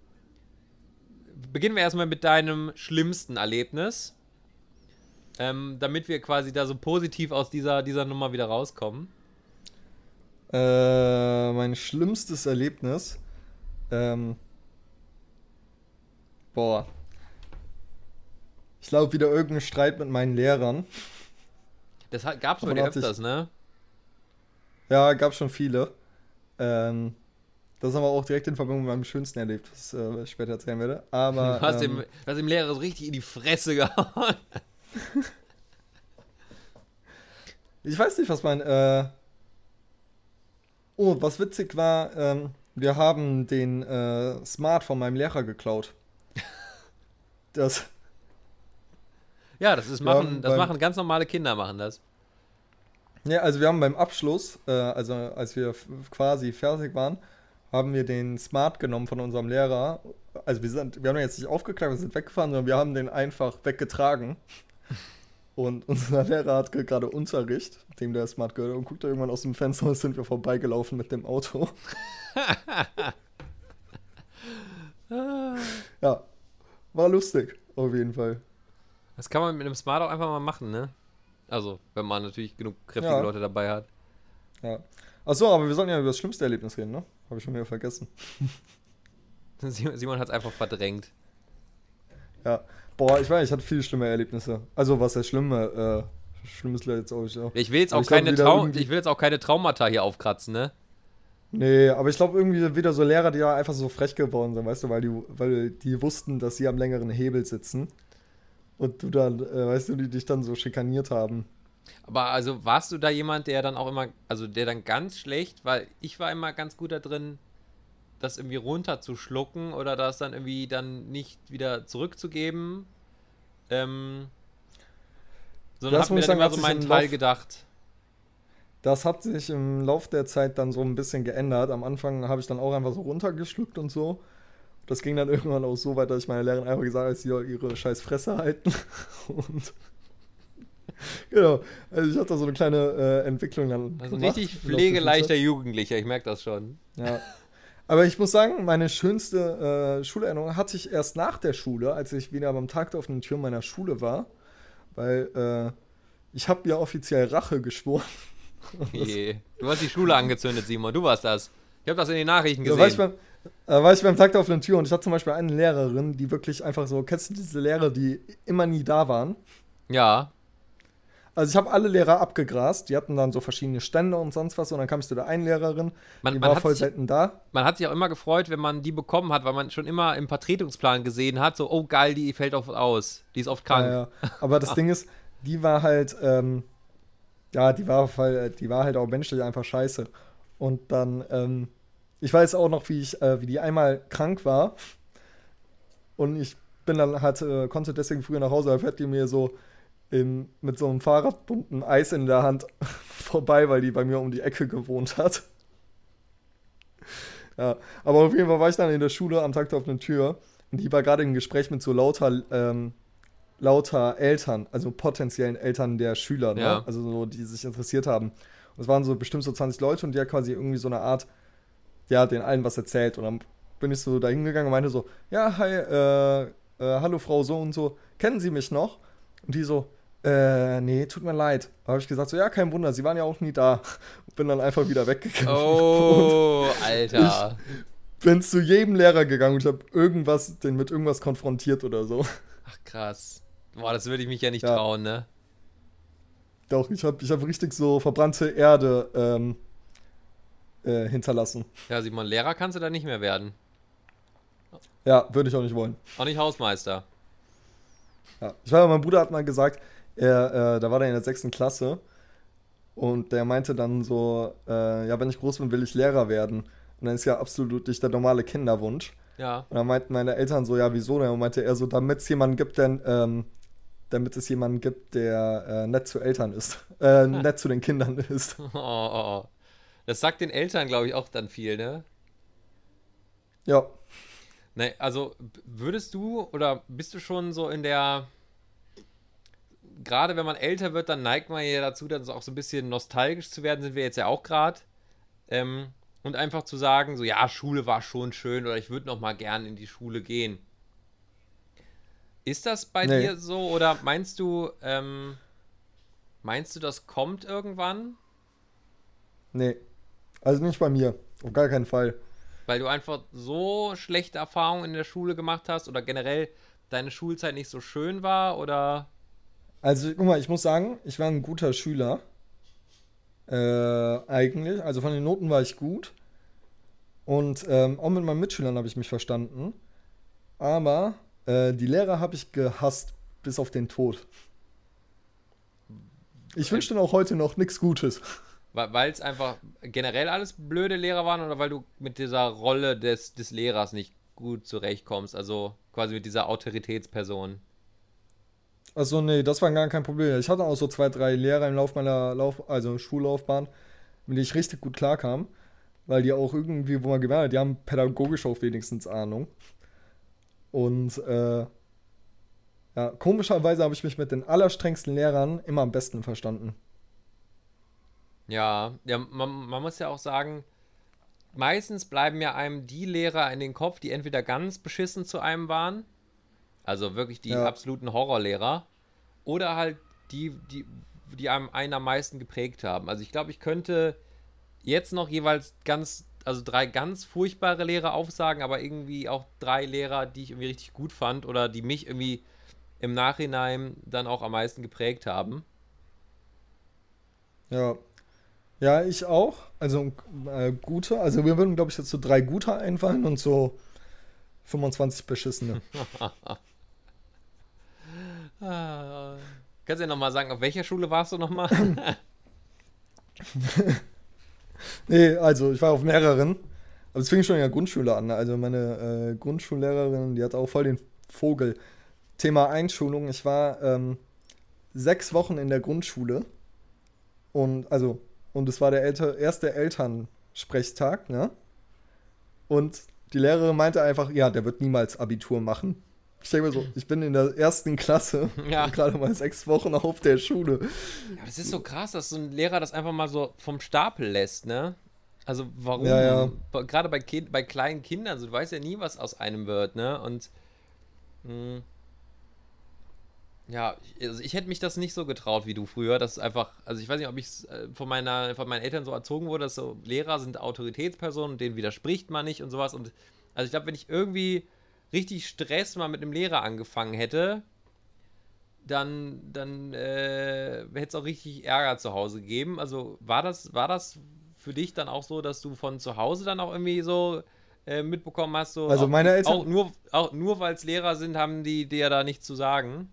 Speaker 3: Beginnen wir erstmal mit deinem schlimmsten Erlebnis. Ähm, damit wir quasi da so positiv aus dieser, dieser Nummer wieder rauskommen.
Speaker 4: Äh, mein schlimmstes Erlebnis. Ähm, boah. Ich glaube wieder irgendein Streit mit meinen Lehrern.
Speaker 3: Das hat- gab's bei dir öfters, ne?
Speaker 4: Ja, gab schon viele. Ähm, das haben wir auch direkt in Verbindung mit meinem schönsten erlebt, was äh, ich später erzählen werde. Aber [laughs]
Speaker 3: Du hast,
Speaker 4: ähm,
Speaker 3: dem, du hast dem Lehrer so richtig in die Fresse gehauen. [laughs]
Speaker 4: ich weiß nicht, was mein. Äh, oh, was witzig war, ähm, wir haben den äh, Smart von meinem Lehrer geklaut. Das. [laughs]
Speaker 3: Ja, das ist
Speaker 4: Ja,
Speaker 3: machen, das machen ganz normale Kinder machen das.
Speaker 4: Ja, also wir haben beim Abschluss, äh, also als wir quasi fertig waren, haben wir den Smart genommen von unserem Lehrer. Also wir sind, wir haben ihn jetzt nicht aufgeklappt, wir sind weggefahren, sondern wir haben den einfach weggetragen. [laughs] Und unser Lehrer hat ge- gerade Unterricht, dem der Smart gehört, und guckt da irgendwann aus dem Fenster und sind wir vorbeigelaufen mit dem Auto. [laughs] [laughs] ja, war lustig, auf jeden Fall.
Speaker 3: Das kann man mit einem Smart auch einfach mal machen, ne? Also, wenn man natürlich genug kräftige
Speaker 4: Ja.
Speaker 3: Leute dabei hat.
Speaker 4: Ja. Achso, aber wir sollten ja über das schlimmste Erlebnis reden, ne? Habe ich schon wieder vergessen. [laughs]
Speaker 3: Simon, hat es einfach verdrängt.
Speaker 4: Ja. Boah, ich weiß, ich hatte viele schlimme Erlebnisse. Also, was heißt schlimme, äh, schlimmes jetzt auch. Ja.
Speaker 3: Ich will jetzt auch keine Trau
Speaker 4: irgendwie-
Speaker 3: ich will jetzt auch keine Traumata hier aufkratzen, ne?
Speaker 4: Nee, aber ich glaube irgendwie wieder so Lehrer, die ja einfach so frech geworden sind, weißt du, weil die, weil die wussten, dass sie am längeren Hebel sitzen. Und du dann, äh, weißt du, die dich dann so schikaniert haben.
Speaker 3: Aber also warst du da jemand, der dann auch immer, also der dann ganz schlecht, weil ich war immer ganz gut da drin, das irgendwie runterzuschlucken oder das dann irgendwie dann nicht wieder zurückzugeben. Ähm, sondern
Speaker 4: Das
Speaker 3: hab mir dann immer so meinen Teil
Speaker 4: Lauf-
Speaker 3: gedacht.
Speaker 4: Das hat sich im Lauf der Zeit dann so ein bisschen geändert. Am Anfang habe ich dann auch einfach so runtergeschluckt und so. Das ging dann [laughs] irgendwann auch so weit, dass ich meiner Lehrerin einfach gesagt habe, sie soll ihre scheiß Fresse halten. [laughs] Und [laughs] genau. Also ich hatte da so eine kleine äh, Entwicklung dann.
Speaker 3: Also
Speaker 4: gemacht
Speaker 3: richtig pflegeleichter. Jugendlicher, ich merke das schon.
Speaker 4: Ja. Aber ich muss sagen, meine schönste äh, Schulerinnerung hatte ich erst nach der Schule, als ich wieder beim Tag der offenen Tür meiner Schule war. Weil äh, ich habe ja offiziell Rache geschworen. [laughs]
Speaker 3: Je. Du hast die Schule angezündet, Simon, du warst das. Ich habe das in den Nachrichten
Speaker 4: Da war, ich
Speaker 3: gesehen.
Speaker 4: beim, da war ich beim Tag der offenen Tür und ich hatte zum Beispiel eine Lehrerin, die wirklich einfach so, kennst du diese Lehrer, die immer nie da waren?
Speaker 3: Ja,
Speaker 4: Also ich habe alle Lehrer abgegrast. Die hatten dann so verschiedene Stände und sonst was. Und dann kam ich zu der einen Lehrerin.
Speaker 3: Man-
Speaker 4: die
Speaker 3: man
Speaker 4: war voll
Speaker 3: sich-
Speaker 4: selten da.
Speaker 3: Man hat sich auch immer gefreut, wenn man die bekommen hat, weil man schon immer im Vertretungsplan gesehen hat, so, oh geil, die fällt oft aus. Die ist oft krank.
Speaker 4: Ja, ja. Aber das [laughs] Ding ist, die war halt, ähm, ja, die war, voll, die war halt auch menschlich einfach scheiße. Und dann, ähm, ich weiß auch noch, wie ich, äh, wie die einmal krank war. Und ich bin dann halt, äh, konnte deswegen früher nach Hause, da fährt die mir so in, mit so einem Fahrradbund ein Eis in der Hand [laughs] vorbei, weil die bei mir um die Ecke gewohnt hat. Ja, aber auf jeden Fall war ich dann in der Schule am Tag der offenen Tür und die war gerade im Gespräch mit so lauter, ähm, lauter Eltern, also potenziellen Eltern der Schüler, ne?
Speaker 3: Ja.
Speaker 4: also so, die sich interessiert haben. Und es waren so bestimmt so 20 Leute und die hat quasi irgendwie so eine Art, ja, den allen was erzählt. Und dann bin ich so da hingegangen und meinte so, ja, hi, äh, äh, hallo Frau so und so, kennen Sie mich noch? Und die so, äh, nee, tut mir leid. Da habe ich gesagt, so, ja, kein Wunder, Sie waren ja auch nie da. Und [laughs] bin dann einfach wieder weggegangen.
Speaker 3: Oh, [laughs] Alter.
Speaker 4: bin zu jedem Lehrer gegangen und ich habe irgendwas, den mit irgendwas konfrontiert oder so.
Speaker 3: Ach krass. Boah, das würde ich mich ja nicht
Speaker 4: Ja.
Speaker 3: trauen, ne?
Speaker 4: Doch, ich habe ich hab richtig so verbrannte Erde ähm, äh, hinterlassen.
Speaker 3: Ja, Simon, Lehrer kannst du da nicht mehr werden.
Speaker 4: Ja, würde ich auch nicht wollen.
Speaker 3: Auch nicht Hausmeister.
Speaker 4: Ja. Ich weiß, mein Bruder hat mal gesagt, er, äh, da war der in der sechsten Klasse und der meinte dann so, äh, ja, wenn ich groß bin, will ich Lehrer werden. Und dann ist ja absolut nicht der normale Kinderwunsch.
Speaker 3: Ja.
Speaker 4: Und dann meinten meine Eltern so, ja, wieso denn? Und meinte er so, damit es jemanden gibt, der, ähm, damit es jemanden gibt, der äh, nett zu Eltern ist. [laughs] Äh, [laughs] nett zu den Kindern ist. [laughs]
Speaker 3: Oh, oh, oh. Das sagt den Eltern, glaube ich, auch dann viel, ne?
Speaker 4: Ja.
Speaker 3: Ne, also würdest du oder bist du schon so in der. Gerade wenn man älter wird, dann neigt man ja dazu, dann auch so ein bisschen nostalgisch zu werden, sind wir jetzt ja auch gerade. Ähm, und einfach zu sagen, so, ja, Schule war schon schön oder ich würde noch mal gern in die Schule gehen. Ist das bei
Speaker 4: Nee.
Speaker 3: dir so oder meinst du, ähm, meinst du, das kommt irgendwann?
Speaker 4: Nee. Also nicht bei mir. Auf gar keinen Fall.
Speaker 3: Weil du einfach so schlechte Erfahrungen in der Schule gemacht hast oder generell deine Schulzeit nicht so schön war oder.
Speaker 4: Also, guck mal, ich muss sagen, ich war ein guter Schüler. Äh, eigentlich. Also von den Noten war ich gut. Und ähm, auch mit meinen Mitschülern habe ich mich verstanden. Aber äh, die Lehrer habe ich gehasst bis auf den Tod. Ich wünsche denen auch heute noch nichts Gutes. [laughs]
Speaker 3: Weil es einfach generell alles blöde Lehrer waren oder weil du mit dieser Rolle des, des Lehrers nicht gut zurechtkommst? Also quasi mit dieser Autoritätsperson.
Speaker 4: Also nee, das war gar kein Problem. Ich hatte auch so zwei, drei Lehrer im Lauf meiner Lauf also Schullaufbahn, mit denen ich richtig gut klarkam, weil die auch irgendwie, wo man gemerkt hat, die haben pädagogisch auch wenigstens Ahnung. Und äh, ja, komischerweise habe ich mich mit den allerstrengsten Lehrern immer am besten verstanden.
Speaker 3: Ja, ja man, man muss ja auch sagen, meistens bleiben ja einem die Lehrer in den Kopf, die entweder ganz beschissen zu einem waren, also wirklich die
Speaker 4: Ja.
Speaker 3: absoluten Horrorlehrer, oder halt die, die, die einem einen am meisten geprägt haben. Also ich glaube, ich könnte jetzt noch jeweils ganz, also drei ganz furchtbare Lehrer aufsagen, aber irgendwie auch drei Lehrer, die ich irgendwie richtig gut fand oder die mich irgendwie im Nachhinein dann auch am meisten geprägt haben.
Speaker 4: Ja. Ja, ich auch. Also äh, gute. Also wir würden, glaube ich, jetzt so drei gute einfallen und so 25 beschissene. [laughs]
Speaker 3: Ah, kannst du ja nochmal sagen, auf welcher Schule warst du nochmal? [laughs]
Speaker 4: Nee, also ich war auf mehreren. Aber es fing schon in der Grundschule an. Also meine äh, Grundschullehrerin, die hat auch voll den Vogel. Thema Einschulung. Ich war ähm, sechs Wochen in der Grundschule. Und also, und es war der Elter erste Elternsprechtag, ne? Und die Lehrerin meinte einfach, ja, der wird niemals Abitur machen. Ich denke mir so, ich bin in der ersten Klasse [laughs]
Speaker 3: Ja.
Speaker 4: gerade mal sechs Wochen auf der Schule.
Speaker 3: Ja, das ist so krass, dass so ein Lehrer das einfach mal so vom Stapel lässt, ne? Also warum?
Speaker 4: Ja, ja.
Speaker 3: Gerade bei, kind, bei kleinen Kindern, so, du weißt ja nie, was aus einem wird, ne? Und mh, ja, ich, also ich hätte mich das nicht so getraut wie du früher. Das ist einfach, also ich weiß nicht, ob ich äh, von meiner, von meinen Eltern so erzogen wurde, dass so Lehrer sind Autoritätspersonen denen widerspricht man nicht und sowas. Und also ich glaube, wenn ich irgendwie richtig Stress mal mit einem Lehrer angefangen hätte, dann, dann äh, hätte es auch richtig Ärger zu Hause gegeben. Also war das, war das für dich dann auch so, dass du von zu Hause dann auch irgendwie so äh, mitbekommen hast, so
Speaker 4: Also
Speaker 3: auch,
Speaker 4: meine Eltern-
Speaker 3: auch nur, auch nur weil es Lehrer sind, haben die dir da nichts zu sagen.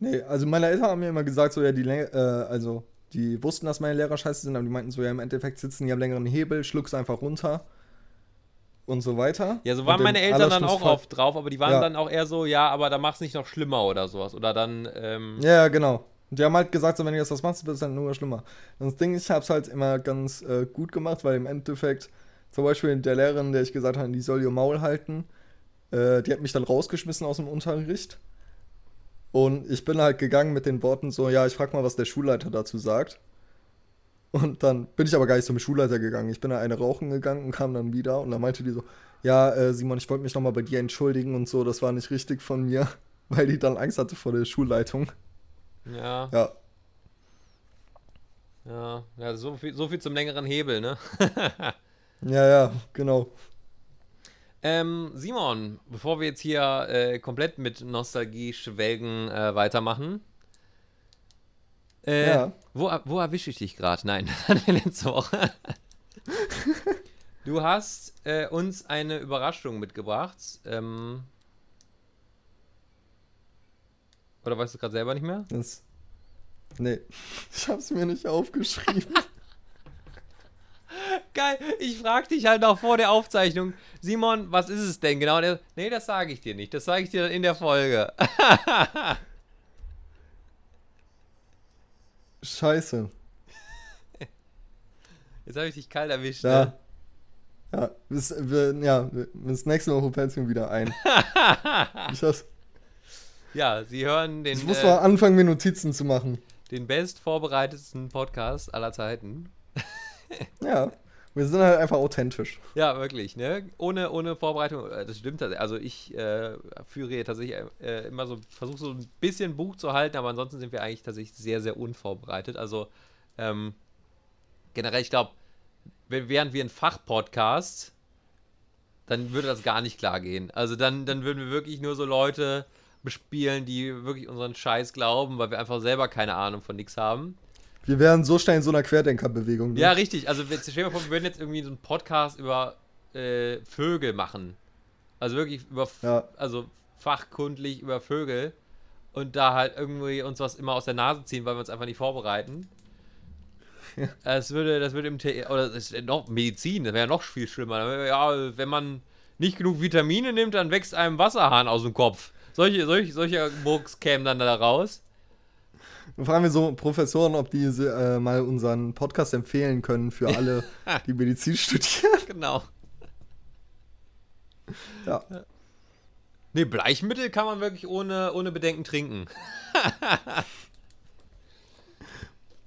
Speaker 4: Nee, also meine Eltern haben mir immer gesagt, so ja, die Länge, äh, also die wussten, dass meine Lehrer scheiße sind, aber die meinten so, ja, im Endeffekt sitzen die am längeren Hebel, schluck's einfach runter und so weiter.
Speaker 3: Ja, so waren meine Eltern dann auch oft drauf, aber die waren
Speaker 4: Ja.
Speaker 3: dann auch eher so, ja, aber da mach's nicht noch schlimmer oder sowas. Oder dann, ähm,
Speaker 4: Ja, genau. Und die haben halt gesagt, so, wenn du jetzt das machst, wird es dann nur schlimmer. Und das Ding ist, ich hab's halt immer ganz äh, gut gemacht, weil im Endeffekt, zum Beispiel der Lehrerin, der ich gesagt habe, die soll ihr Maul halten, äh, die hat mich dann rausgeschmissen aus dem Unterricht. Und ich bin halt gegangen mit den Worten so, ja, ich frag mal, was der Schulleiter dazu sagt. Und dann bin ich aber gar nicht zum Schulleiter gegangen. Ich bin da eine rauchen gegangen und kam dann wieder. Und dann meinte die so, ja, äh, Simon, ich wollte mich nochmal bei dir entschuldigen und so, das war nicht richtig von mir, [laughs] weil die dann Angst hatte vor der Schulleitung.
Speaker 3: ja,
Speaker 4: Ja,
Speaker 3: ja, ja, so viel, so viel zum längeren Hebel, ne? [laughs]
Speaker 4: ja, ja, genau.
Speaker 3: Ähm, Simon, bevor wir jetzt hier äh, komplett mit Nostalgie schwelgen äh, weitermachen. Äh,
Speaker 4: Ja.
Speaker 3: Wo, wo erwische ich dich gerade? Nein, [laughs] letzte Woche. [laughs] du hast äh, uns eine Überraschung mitgebracht. Ähm, oder weißt du gerade selber nicht mehr?
Speaker 4: Das, nee, [laughs] ich hab's mir nicht aufgeschrieben.
Speaker 3: Geil, ich frag dich halt noch vor der Aufzeichnung, Simon, was ist es denn genau? Und er, nee, das sage ich dir nicht, das sage ich dir dann in der Folge.
Speaker 4: Scheiße. [laughs]
Speaker 3: Jetzt habe ich dich kalt erwischt.
Speaker 4: Ja.
Speaker 3: Ne?
Speaker 4: Ja, bis, wir, ja, bis nächste Woche fällt mir wieder ein. [laughs] ich, hab's,
Speaker 3: Ja, Sie hören den,
Speaker 4: ich muss
Speaker 3: äh,
Speaker 4: mal anfangen, mir Notizen zu machen.
Speaker 3: den best vorbereitetsten Podcast aller Zeiten.
Speaker 4: Ja, [laughs] wir sind halt einfach authentisch.
Speaker 3: Ja, wirklich, ne? Ohne, ohne Vorbereitung, äh, das stimmt. Also ich äh, führe tatsächlich äh, immer so, versuche so ein bisschen Buch zu halten, aber ansonsten sind wir eigentlich tatsächlich sehr, sehr unvorbereitet. Also ähm, generell, ich glaube, während wir ein Fachpodcast, dann würde das gar nicht klar gehen. Also dann, dann würden wir wirklich nur so Leute bespielen, die wirklich unseren Scheiß glauben, weil wir einfach selber keine Ahnung von nichts haben.
Speaker 4: Wir wären so schnell in so einer Querdenkerbewegung. ne?
Speaker 3: Ja, richtig. Also, wir- stell dir mal vor, wir würden jetzt irgendwie so einen Podcast über äh, Vögel machen. Also wirklich über,
Speaker 4: Ja.
Speaker 3: also fachkundlich über Vögel und da halt irgendwie uns was immer aus der Nase ziehen, weil wir uns einfach nicht vorbereiten. [laughs] Es würde, das würde im The oder das ist noch Medizin, das wäre ja noch viel schlimmer. Ja, wenn man nicht genug Vitamine nimmt, dann wächst einem Wasserhahn aus dem Kopf. Solche, solche, solche Mucks kämen dann da raus.
Speaker 4: Dann fragen wir so Professoren, ob die äh, mal unseren Podcast empfehlen können für alle, [laughs] die Medizin studieren.
Speaker 3: Genau. [laughs]
Speaker 4: Ja.
Speaker 3: Nee, Bleichmittel kann man wirklich ohne, ohne Bedenken trinken. [laughs]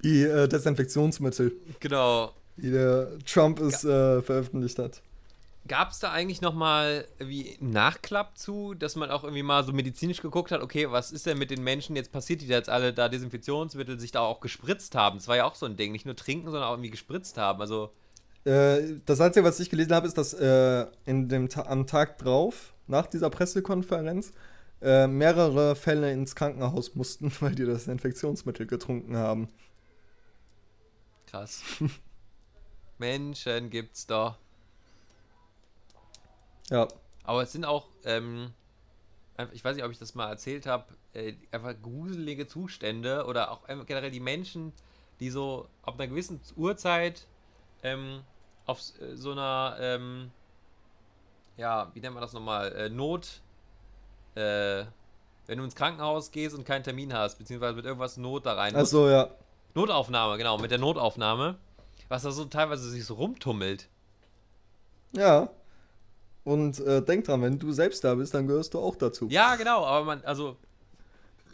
Speaker 4: Die äh, Desinfektionsmittel,
Speaker 3: Genau.
Speaker 4: die der Trump es äh, veröffentlicht hat.
Speaker 3: Gab es da eigentlich nochmal wie Nachklapp zu, dass man auch irgendwie mal so medizinisch geguckt hat, okay, was ist denn mit den Menschen jetzt passiert, die da jetzt alle da Desinfektionsmittel sich da auch gespritzt haben? Das war ja auch so ein Ding, nicht nur trinken, sondern auch irgendwie gespritzt haben. Also,
Speaker 4: Äh, das Einzige, was ich gelesen habe, ist, dass äh, in dem Ta am Tag drauf, nach dieser Pressekonferenz, äh, mehrere Fälle ins Krankenhaus mussten, [laughs] weil die das Infektionsmittel getrunken haben.
Speaker 3: krass. [laughs] Menschen gibt's doch.
Speaker 4: Ja.
Speaker 3: Aber es sind auch, ähm, ich weiß nicht, ob ich das mal erzählt habe, äh, einfach gruselige Zustände oder auch generell die Menschen, die so ab einer gewissen Uhrzeit ähm, auf äh, so einer, ähm, ja, wie nennt man das nochmal, äh, Not, äh, wenn du ins Krankenhaus gehst und keinen Termin hast, beziehungsweise mit irgendwas Not da rein musst.
Speaker 4: Also ja.
Speaker 3: Notaufnahme, genau, mit der Notaufnahme, was da so teilweise sich so rumtummelt.
Speaker 4: Ja. Und äh, denk dran, wenn du selbst da bist, dann gehörst du auch dazu.
Speaker 3: Ja, genau, aber man, also,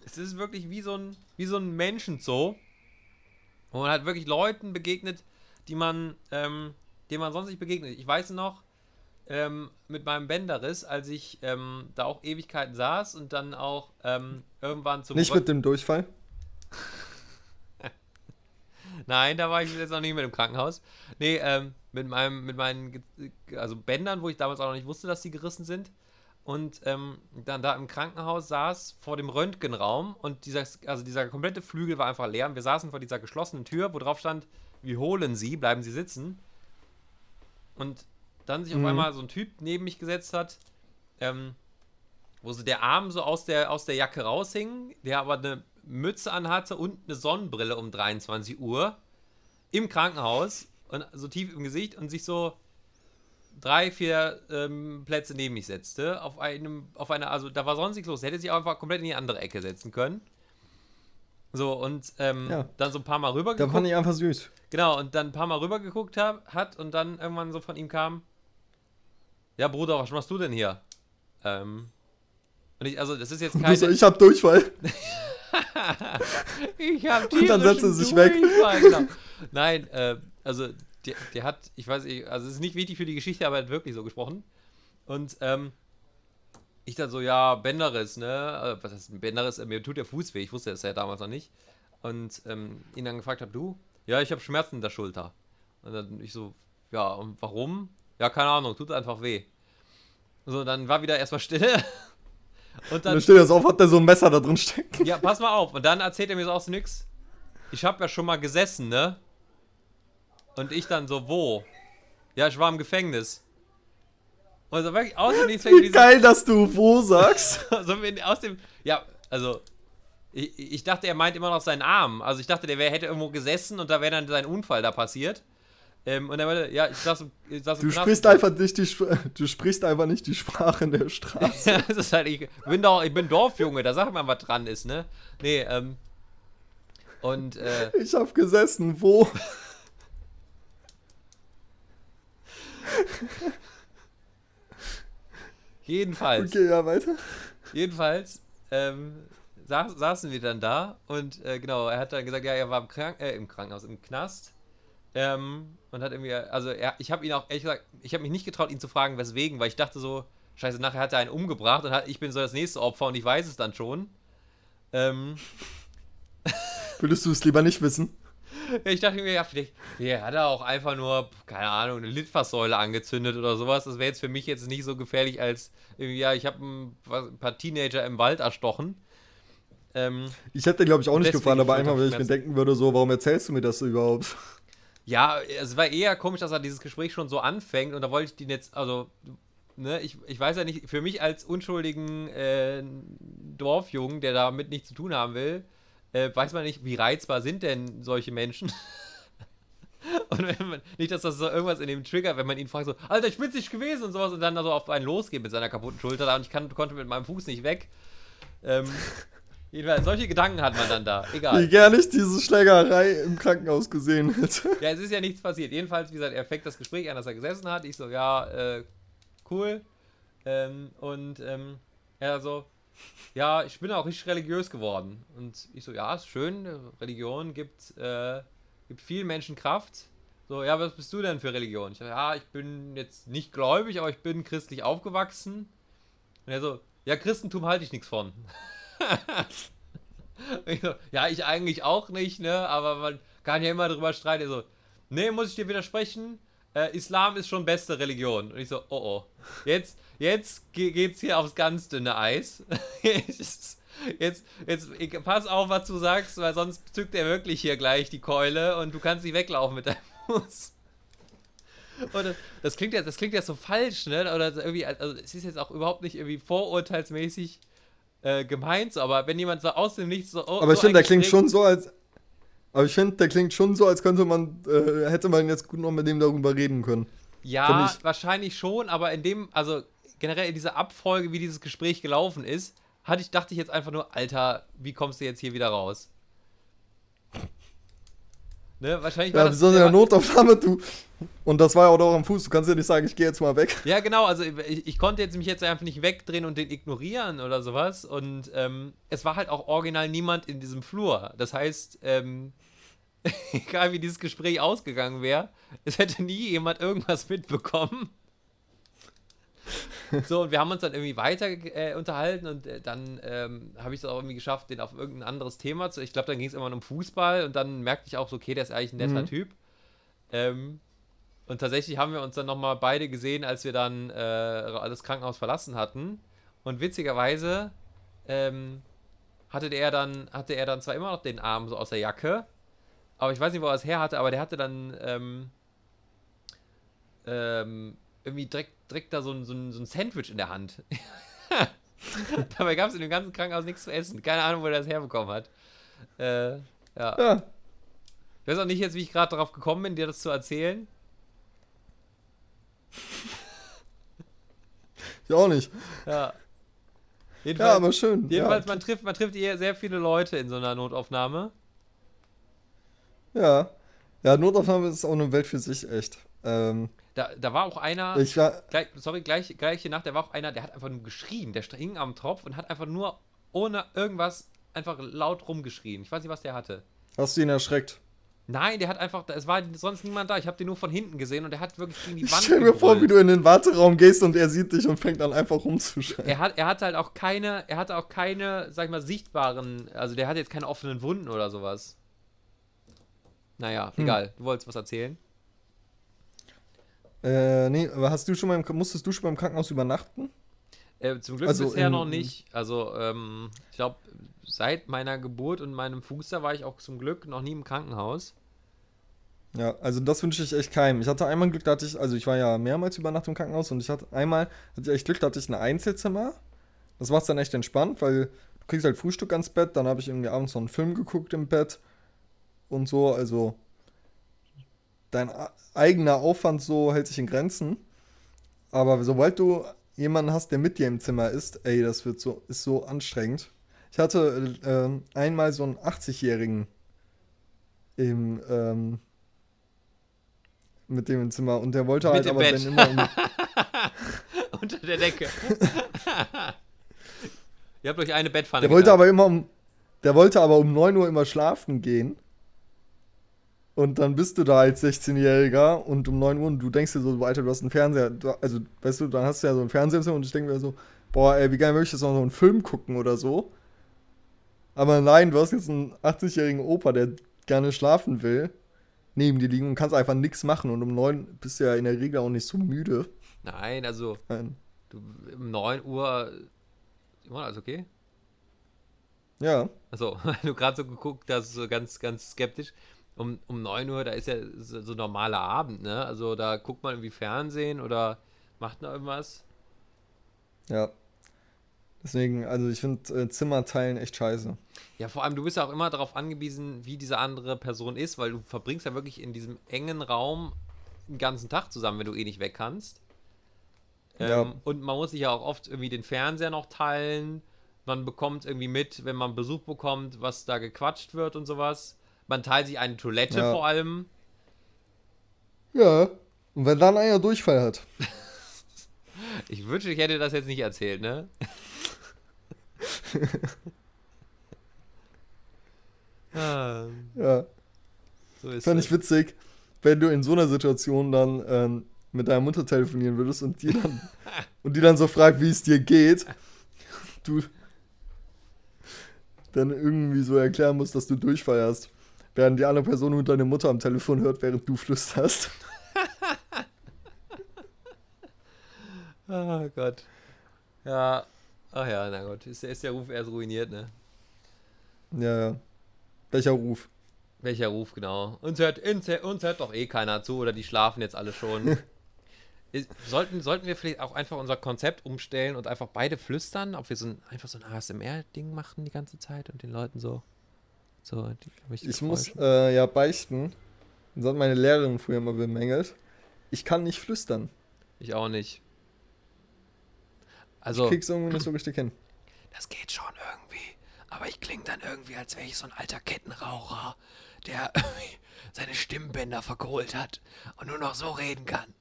Speaker 3: es ist wirklich wie so ein, wie so ein Menschenzoo, wo man halt wirklich Leuten begegnet, die man, ähm, denen man sonst nicht begegnet. Ich weiß noch, ähm, mit meinem Bänderriss, als ich ähm, da auch Ewigkeiten saß und dann auch ähm, irgendwann zum
Speaker 4: Nicht
Speaker 3: Rück-
Speaker 4: mit dem Durchfall. [laughs]
Speaker 3: Nein, da war ich jetzt noch nicht mit im Krankenhaus. Nee, ähm, mit meinem, mit meinen, also Bändern, wo ich damals auch noch nicht wusste, dass die gerissen sind. und ähm, dann da im Krankenhaus saß vor dem Röntgenraum und dieser, also dieser komplette Flügel war einfach leer und wir saßen vor dieser geschlossenen Tür, wo drauf stand, wir holen Sie, bleiben Sie sitzen. Und dann sich
Speaker 4: Mhm.
Speaker 3: auf einmal so ein Typ neben mich gesetzt hat, ähm, wo so der Arm so aus der, aus der Jacke raushing, der aber eine Mütze anhatte und eine Sonnenbrille um 23 Uhr im Krankenhaus und so tief im Gesicht und sich so drei, vier ähm, Plätze neben mich setzte. Auf einem, auf einer, also da war sonst nichts los. Hätte sich auch einfach komplett in die andere Ecke setzen können. So, und ähm,
Speaker 4: Ja.
Speaker 3: dann so ein paar Mal rüber
Speaker 4: Da fand ich einfach süß.
Speaker 3: Genau, und dann ein paar Mal rüber geguckt hab, hat und dann irgendwann so von ihm kam, ja Bruder, was machst du denn hier? Ähm, und ich, also das ist jetzt
Speaker 4: so, ich hab Durchfall. [laughs]
Speaker 3: ich hab
Speaker 4: Und dann setzt er sich weg.
Speaker 3: Durchfall, Genau. Nein, äh, also der, der hat, ich weiß nicht, also es ist nicht wichtig für die Geschichte, aber er hat wirklich so gesprochen. Und ähm, ich dann so, ja, Bänderriss, ne? Äh, Was heißt ein Bänderriss? Äh, Mir tut der Fuß weh, ich wusste das ja damals noch nicht. Und ähm, ihn dann gefragt habe, du? Ja, ich habe Schmerzen in der Schulter. Und dann ich so, ja, und warum? Ja, keine Ahnung, tut einfach weh. So, dann war wieder erstmal Stille. Und [laughs]
Speaker 4: Und
Speaker 3: dann
Speaker 4: dann steht er so auf, hat der so ein Messer da drin stecken.
Speaker 3: ja, pass mal auf. Und dann erzählt er mir so aus dem Nix. Ich habe ja schon mal gesessen, ne? Und ich dann so, wo? Ja, ich war im Gefängnis. Und so wirklich aus dem Nichts
Speaker 4: Wie geil, dass du wo sagst. [laughs]
Speaker 3: so wenn- aus dem, ja, also, ich, ich dachte, er meint immer noch seinen Arm. Also ich dachte, der wär, hätte irgendwo gesessen und da wäre dann sein Unfall da passiert. Ähm, und er meinte, ja, ich saß, ich saß
Speaker 4: Du sprichst einfach nicht die, [laughs] du sprichst einfach nicht die Sprache der Straße.
Speaker 3: Ja, [laughs] das ist halt, ich bin doch, ich bin Dorfjunge, da sagt man, was dran ist, ne? Nee, ähm, und, äh,
Speaker 4: Ich hab gesessen, wo? [laughs]
Speaker 3: jedenfalls.
Speaker 4: Okay, ja, weiter.
Speaker 3: Jedenfalls ähm, saß, saßen wir dann da und äh, genau, er hat dann gesagt, ja, er war im, Krank äh, im Krankenhaus, im Knast. Ähm, und hat irgendwie, also er, ich habe ihn auch, ehrlich gesagt, ich habe mich nicht getraut, ihn zu fragen, weswegen, weil ich dachte so, scheiße, nachher hat er einen umgebracht und hat, ich bin so das nächste Opfer und ich weiß es dann schon. Ähm,
Speaker 4: Würdest du es lieber nicht wissen?
Speaker 3: Ich dachte mir, ja, vielleicht ja, hat er auch einfach nur, keine Ahnung, eine Litfaßsäule angezündet oder sowas. Das wäre jetzt für mich jetzt nicht so gefährlich, als, irgendwie, ja, ich habe ein, ein paar Teenager im Wald erstochen. Ähm,
Speaker 4: Ich hätte, glaube ich, auch nicht gefragt, aber einfach, weil ich mir denken würde, so, warum erzählst du mir das überhaupt?
Speaker 3: Ja, es war eher komisch, dass er dieses Gespräch schon so anfängt und da wollte ich den jetzt, also, ne, ich, ich weiß ja nicht, für mich als unschuldigen äh, Dorfjungen, der damit nichts zu tun haben will, äh, weiß man nicht, wie reizbar sind denn solche Menschen. [laughs] Und wenn man, nicht, dass das so irgendwas in dem Trigger, wenn man ihn fragt, so, Alter, ich bin's nicht gewesen und sowas und dann so auf einen losgeht mit seiner kaputten Schulter da und ich kann, konnte mit meinem Fuß nicht weg. Ähm, [laughs] jedenfalls, solche Gedanken hat man dann da. Egal.
Speaker 4: Wie gerne ich diese Schlägerei im Krankenhaus gesehen hätte.
Speaker 3: Ja, es ist ja nichts passiert. Jedenfalls, wie gesagt, er fängt das Gespräch an, dass er gesessen hat. Ich so, ja, äh, cool. Ähm, und ähm, er so, ja, ich bin auch richtig religiös geworden. Und ich so, ja, ist schön. Religion gibt, äh, gibt vielen Menschen Kraft. So, ja, was bist du denn für Religion? Ich so, ja, ich bin jetzt nicht gläubig, aber ich bin christlich aufgewachsen. Und er so, ja, Christentum halte ich nichts von. [laughs] Ich so, ja, ich eigentlich auch nicht, ne? Aber man kann ja immer drüber streiten. Er so, nee, muss ich dir widersprechen? Äh, Islam ist schon beste Religion. Und ich so, oh oh. Jetzt, jetzt ge- geht's hier aufs ganz dünne Eis. [laughs] jetzt, jetzt, pass auf, was du sagst, weil sonst zückt er wirklich hier gleich die Keule und du kannst nicht weglaufen mit deinem [laughs] Fuß. Und das, klingt jetzt, das klingt jetzt so falsch, ne? Oder irgendwie, also es ist jetzt auch überhaupt nicht irgendwie vorurteilsmäßig äh, gemeint, so, aber wenn jemand so aus dem Nichts so. oh,
Speaker 4: Aber
Speaker 3: so
Speaker 4: der
Speaker 3: ein
Speaker 4: klingt schon so, als. Aber ich finde, der klingt schon so, als könnte man, äh, hätte man jetzt gut noch mit dem darüber reden können.
Speaker 3: Ja, wahrscheinlich schon, aber in dem, also generell in dieser Abfolge, wie dieses Gespräch gelaufen ist, hatte ich, dachte ich jetzt einfach nur, Alter, wie kommst du jetzt hier wieder raus? Ne, wahrscheinlich war
Speaker 4: Ja,
Speaker 3: das.
Speaker 4: so
Speaker 3: war-
Speaker 4: Notaufnahme, du. Und das war ja auch noch am Fuß. Du kannst ja nicht sagen, ich gehe jetzt mal weg.
Speaker 3: Ja, genau, also ich, ich konnte jetzt mich jetzt einfach nicht wegdrehen und den ignorieren oder sowas. Und ähm, es war halt auch original niemand in diesem Flur. Das heißt, ähm, [laughs] egal wie dieses Gespräch ausgegangen wäre, es hätte nie jemand irgendwas mitbekommen. [laughs] So, und wir haben uns dann irgendwie weiter äh, unterhalten und äh, dann ähm, habe ich es auch irgendwie geschafft, den auf irgendein anderes Thema zu. Ich glaube, dann ging es irgendwann um Fußball und dann merkte ich auch so, okay, der ist eigentlich ein netter
Speaker 4: Mhm.
Speaker 3: Typ. Ähm, und tatsächlich haben wir uns dann nochmal beide gesehen, als wir dann äh, das Krankenhaus verlassen hatten. Und witzigerweise ähm, hatte er dann, hatte er dann zwar immer noch den Arm so aus der Jacke, aber ich weiß nicht, wo er es her hatte, aber der hatte dann ähm, ähm, irgendwie direkt, direkt da so ein, so, ein, so ein Sandwich in der Hand. [laughs] Dabei gab es in dem ganzen Krankenhaus nichts zu essen. Keine Ahnung, wo er das herbekommen hat. Äh, ja.
Speaker 4: Ja,
Speaker 3: Ich weiß auch nicht jetzt, wie ich gerade darauf gekommen bin, dir das zu erzählen.
Speaker 4: ich auch nicht.
Speaker 3: Ja.
Speaker 4: Ja,
Speaker 3: Jedenfalls,
Speaker 4: aber schön.
Speaker 3: jedenfalls
Speaker 4: ja.
Speaker 3: man trifft, man trifft eher sehr viele Leute in so einer Notaufnahme.
Speaker 4: Ja. Ja, Notaufnahme ist auch eine Welt für sich, echt. Ähm,
Speaker 3: Da, da war auch einer,
Speaker 4: ich war,
Speaker 3: gleich, sorry, gleich, gleiche Nacht, da war auch einer, der hat einfach nur geschrien. Der hing am Tropf und hat einfach nur ohne irgendwas einfach laut rumgeschrien. Ich weiß nicht, was der hatte.
Speaker 4: hast du ihn erschreckt?
Speaker 3: Nein, der hat einfach, es war sonst niemand da. Ich habe den nur von hinten gesehen und der hat wirklich gegen die
Speaker 4: Ich
Speaker 3: Wand
Speaker 4: stell mir vor, wie du in den Warteraum gehst und er sieht dich und fängt an einfach rumzuschreien.
Speaker 3: Er hat, er hatte halt auch keine, er hatte auch keine, sag ich mal, sichtbaren, also der hatte jetzt keine offenen Wunden oder sowas. Naja,
Speaker 4: Hm.
Speaker 3: egal. Du wolltest was erzählen?
Speaker 4: Äh, nee, aber hast du schon mal im, musstest du schon mal im Krankenhaus übernachten?
Speaker 3: Äh, zum Glück
Speaker 4: Also
Speaker 3: bisher
Speaker 4: in-
Speaker 3: noch nicht. Also, ähm, ich glaube, seit meiner Geburt und meinem Fuß da war ich auch zum Glück noch nie im Krankenhaus.
Speaker 4: Ja, also das wünsche ich echt keinem. Ich hatte einmal Glück, da hatte ich, also ich war ja mehrmals über Nacht im Krankenhaus und ich hatte einmal, hatte ich echt Glück, da hatte ich ein Einzelzimmer. Das macht's dann echt entspannt, weil du kriegst halt Frühstück ans Bett, dann habe ich irgendwie abends noch einen Film geguckt im Bett und so, also dein eigener Aufwand so hält sich in Grenzen. Aber sobald du jemanden hast, der mit dir im Zimmer ist, ey, das wird so, ist so anstrengend. Ich hatte äh, einmal so einen 80-Jährigen im, ähm, mit dem im Zimmer und der wollte
Speaker 3: Mit
Speaker 4: halt aber
Speaker 3: Bett.
Speaker 4: dann immer um, [laughs]
Speaker 3: Unter der Decke. [laughs] Ihr habt euch eine Bettpfanne
Speaker 4: der wollte
Speaker 3: gedacht.
Speaker 4: aber immer um der wollte aber um 9 Uhr immer schlafen gehen. Und dann bist du da als 16-Jähriger und um 9 Uhr und du denkst dir so, Alter, du hast einen Fernseher, also weißt du, dann hast du ja so einen Fernseher und ich denke mir so, boah, ey, wie geil möchte ich jetzt noch so einen Film gucken oder so. Aber nein, du hast jetzt einen 80-jährigen Opa, der gerne schlafen will, neben dir liegen und kannst einfach nichts machen und um 9 bist du ja in der Regel auch nicht so müde.
Speaker 3: Nein, also,
Speaker 4: Nein.
Speaker 3: du, um 9 Uhr. War alles okay?
Speaker 4: Ja,
Speaker 3: Achso, [laughs] du gerade so geguckt hast, so ganz, ganz skeptisch. Um, um 9 Uhr, da ist ja so, so normaler Abend, ne? Also da guckt man irgendwie Fernsehen oder macht noch irgendwas.
Speaker 4: ja. Deswegen, also ich finde äh, Zimmerteilen echt scheiße.
Speaker 3: Ja, vor allem, du bist ja auch immer darauf angewiesen, wie diese andere Person ist, weil du verbringst ja wirklich in diesem engen Raum den ganzen Tag zusammen, wenn du eh nicht weg kannst.
Speaker 4: Ja.
Speaker 3: Ähm, und man muss sich ja auch oft irgendwie den Fernseher noch teilen. Man bekommt irgendwie mit, wenn man Besuch bekommt, was da gequatscht wird und sowas. Man teilt sich eine Toilette
Speaker 4: Ja.
Speaker 3: vor allem.
Speaker 4: Ja. Und wenn dann einer Durchfall hat. [laughs]
Speaker 3: Ich wünschte, ich hätte das jetzt nicht erzählt, ne? [laughs] ah,
Speaker 4: Ja.
Speaker 3: so ist es.
Speaker 4: ich witzig, wenn du in so einer Situation dann ähm, mit deiner Mutter telefonieren würdest und die dann [laughs] und die dann so fragt, wie es dir geht. Du dann irgendwie so erklären musst, dass du Durchfall hast. Während die andere Person und deine Mutter am Telefon hört, während du flüsterst.
Speaker 3: Oh [laughs] Gott. Ja. Ach ja, na gut. Ist, ist der Ruf erst ruiniert, ne?
Speaker 4: Ja, ja. Welcher Ruf?
Speaker 3: Welcher Ruf, genau. Uns hört, uns, uns hört doch eh keiner zu oder die schlafen jetzt alle schon. [laughs] Sollten, sollten wir vielleicht auch einfach unser Konzept umstellen und einfach beide flüstern, ob wir so ein, einfach so ein ASMR-Ding machen die ganze Zeit und den Leuten so. So die, welche
Speaker 4: Ich muss äh, ja beichten. Das hat meine Lehrerin früher mal bemängelt. Ich kann nicht flüstern.
Speaker 3: Ich auch nicht. Also,
Speaker 4: Ich krieg's irgendwie nicht so richtig hin.
Speaker 3: das geht schon irgendwie. Aber ich klinge dann irgendwie, als wäre ich so ein alter Kettenraucher, der irgendwie [laughs] seine Stimmbänder verkohlt hat und nur noch so reden kann.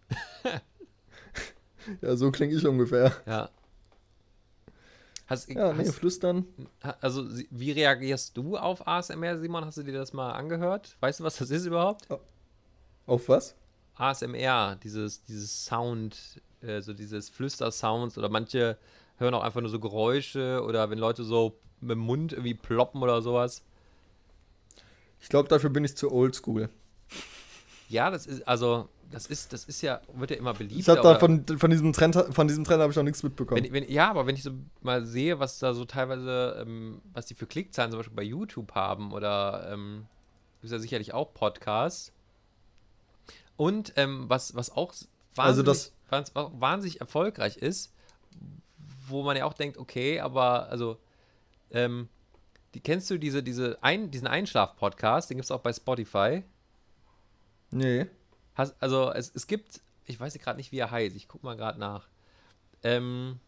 Speaker 3: [laughs]
Speaker 4: Ja, so klinge ich ungefähr.
Speaker 3: Ja. Hast,
Speaker 4: Ja, nee,
Speaker 3: hast,
Speaker 4: flüstern.
Speaker 3: ha- also, wie reagierst du auf ASMR, Simon? Hast du dir das mal angehört? Weißt du, was das ist überhaupt?
Speaker 4: Auf was?
Speaker 3: ASMR, dieses, dieses Sound, äh, so dieses Flüster-Sounds oder manche hören auch einfach nur so Geräusche oder wenn Leute so mit dem Mund irgendwie ploppen oder sowas.
Speaker 4: Ich glaube, dafür bin ich zu oldschool.
Speaker 3: Ja, das ist, also, das ist, das ist ja, wird ja immer beliebter.
Speaker 4: Ich habe da von, von diesem Trend, von diesem Trend habe ich noch nichts mitbekommen.
Speaker 3: Wenn, wenn, ja, aber wenn ich so mal sehe, was da so teilweise, ähm, was die für Klickzahlen zum Beispiel bei YouTube haben oder ähm, gibt es ja sicherlich auch Podcasts. Und ähm, was, was auch s-
Speaker 4: Also
Speaker 3: wahnsinnig,
Speaker 4: das-
Speaker 3: wahnsinnig erfolgreich ist, wo man ja auch denkt, okay, aber also, ähm, die, kennst du diese, diese ein, diesen Einschlaf-Podcast, den gibt es auch bei Spotify.
Speaker 4: nee.
Speaker 3: Hast, also es, es gibt, ich weiß gerade nicht, wie er heißt, ich guck mal gerade nach. Ähm,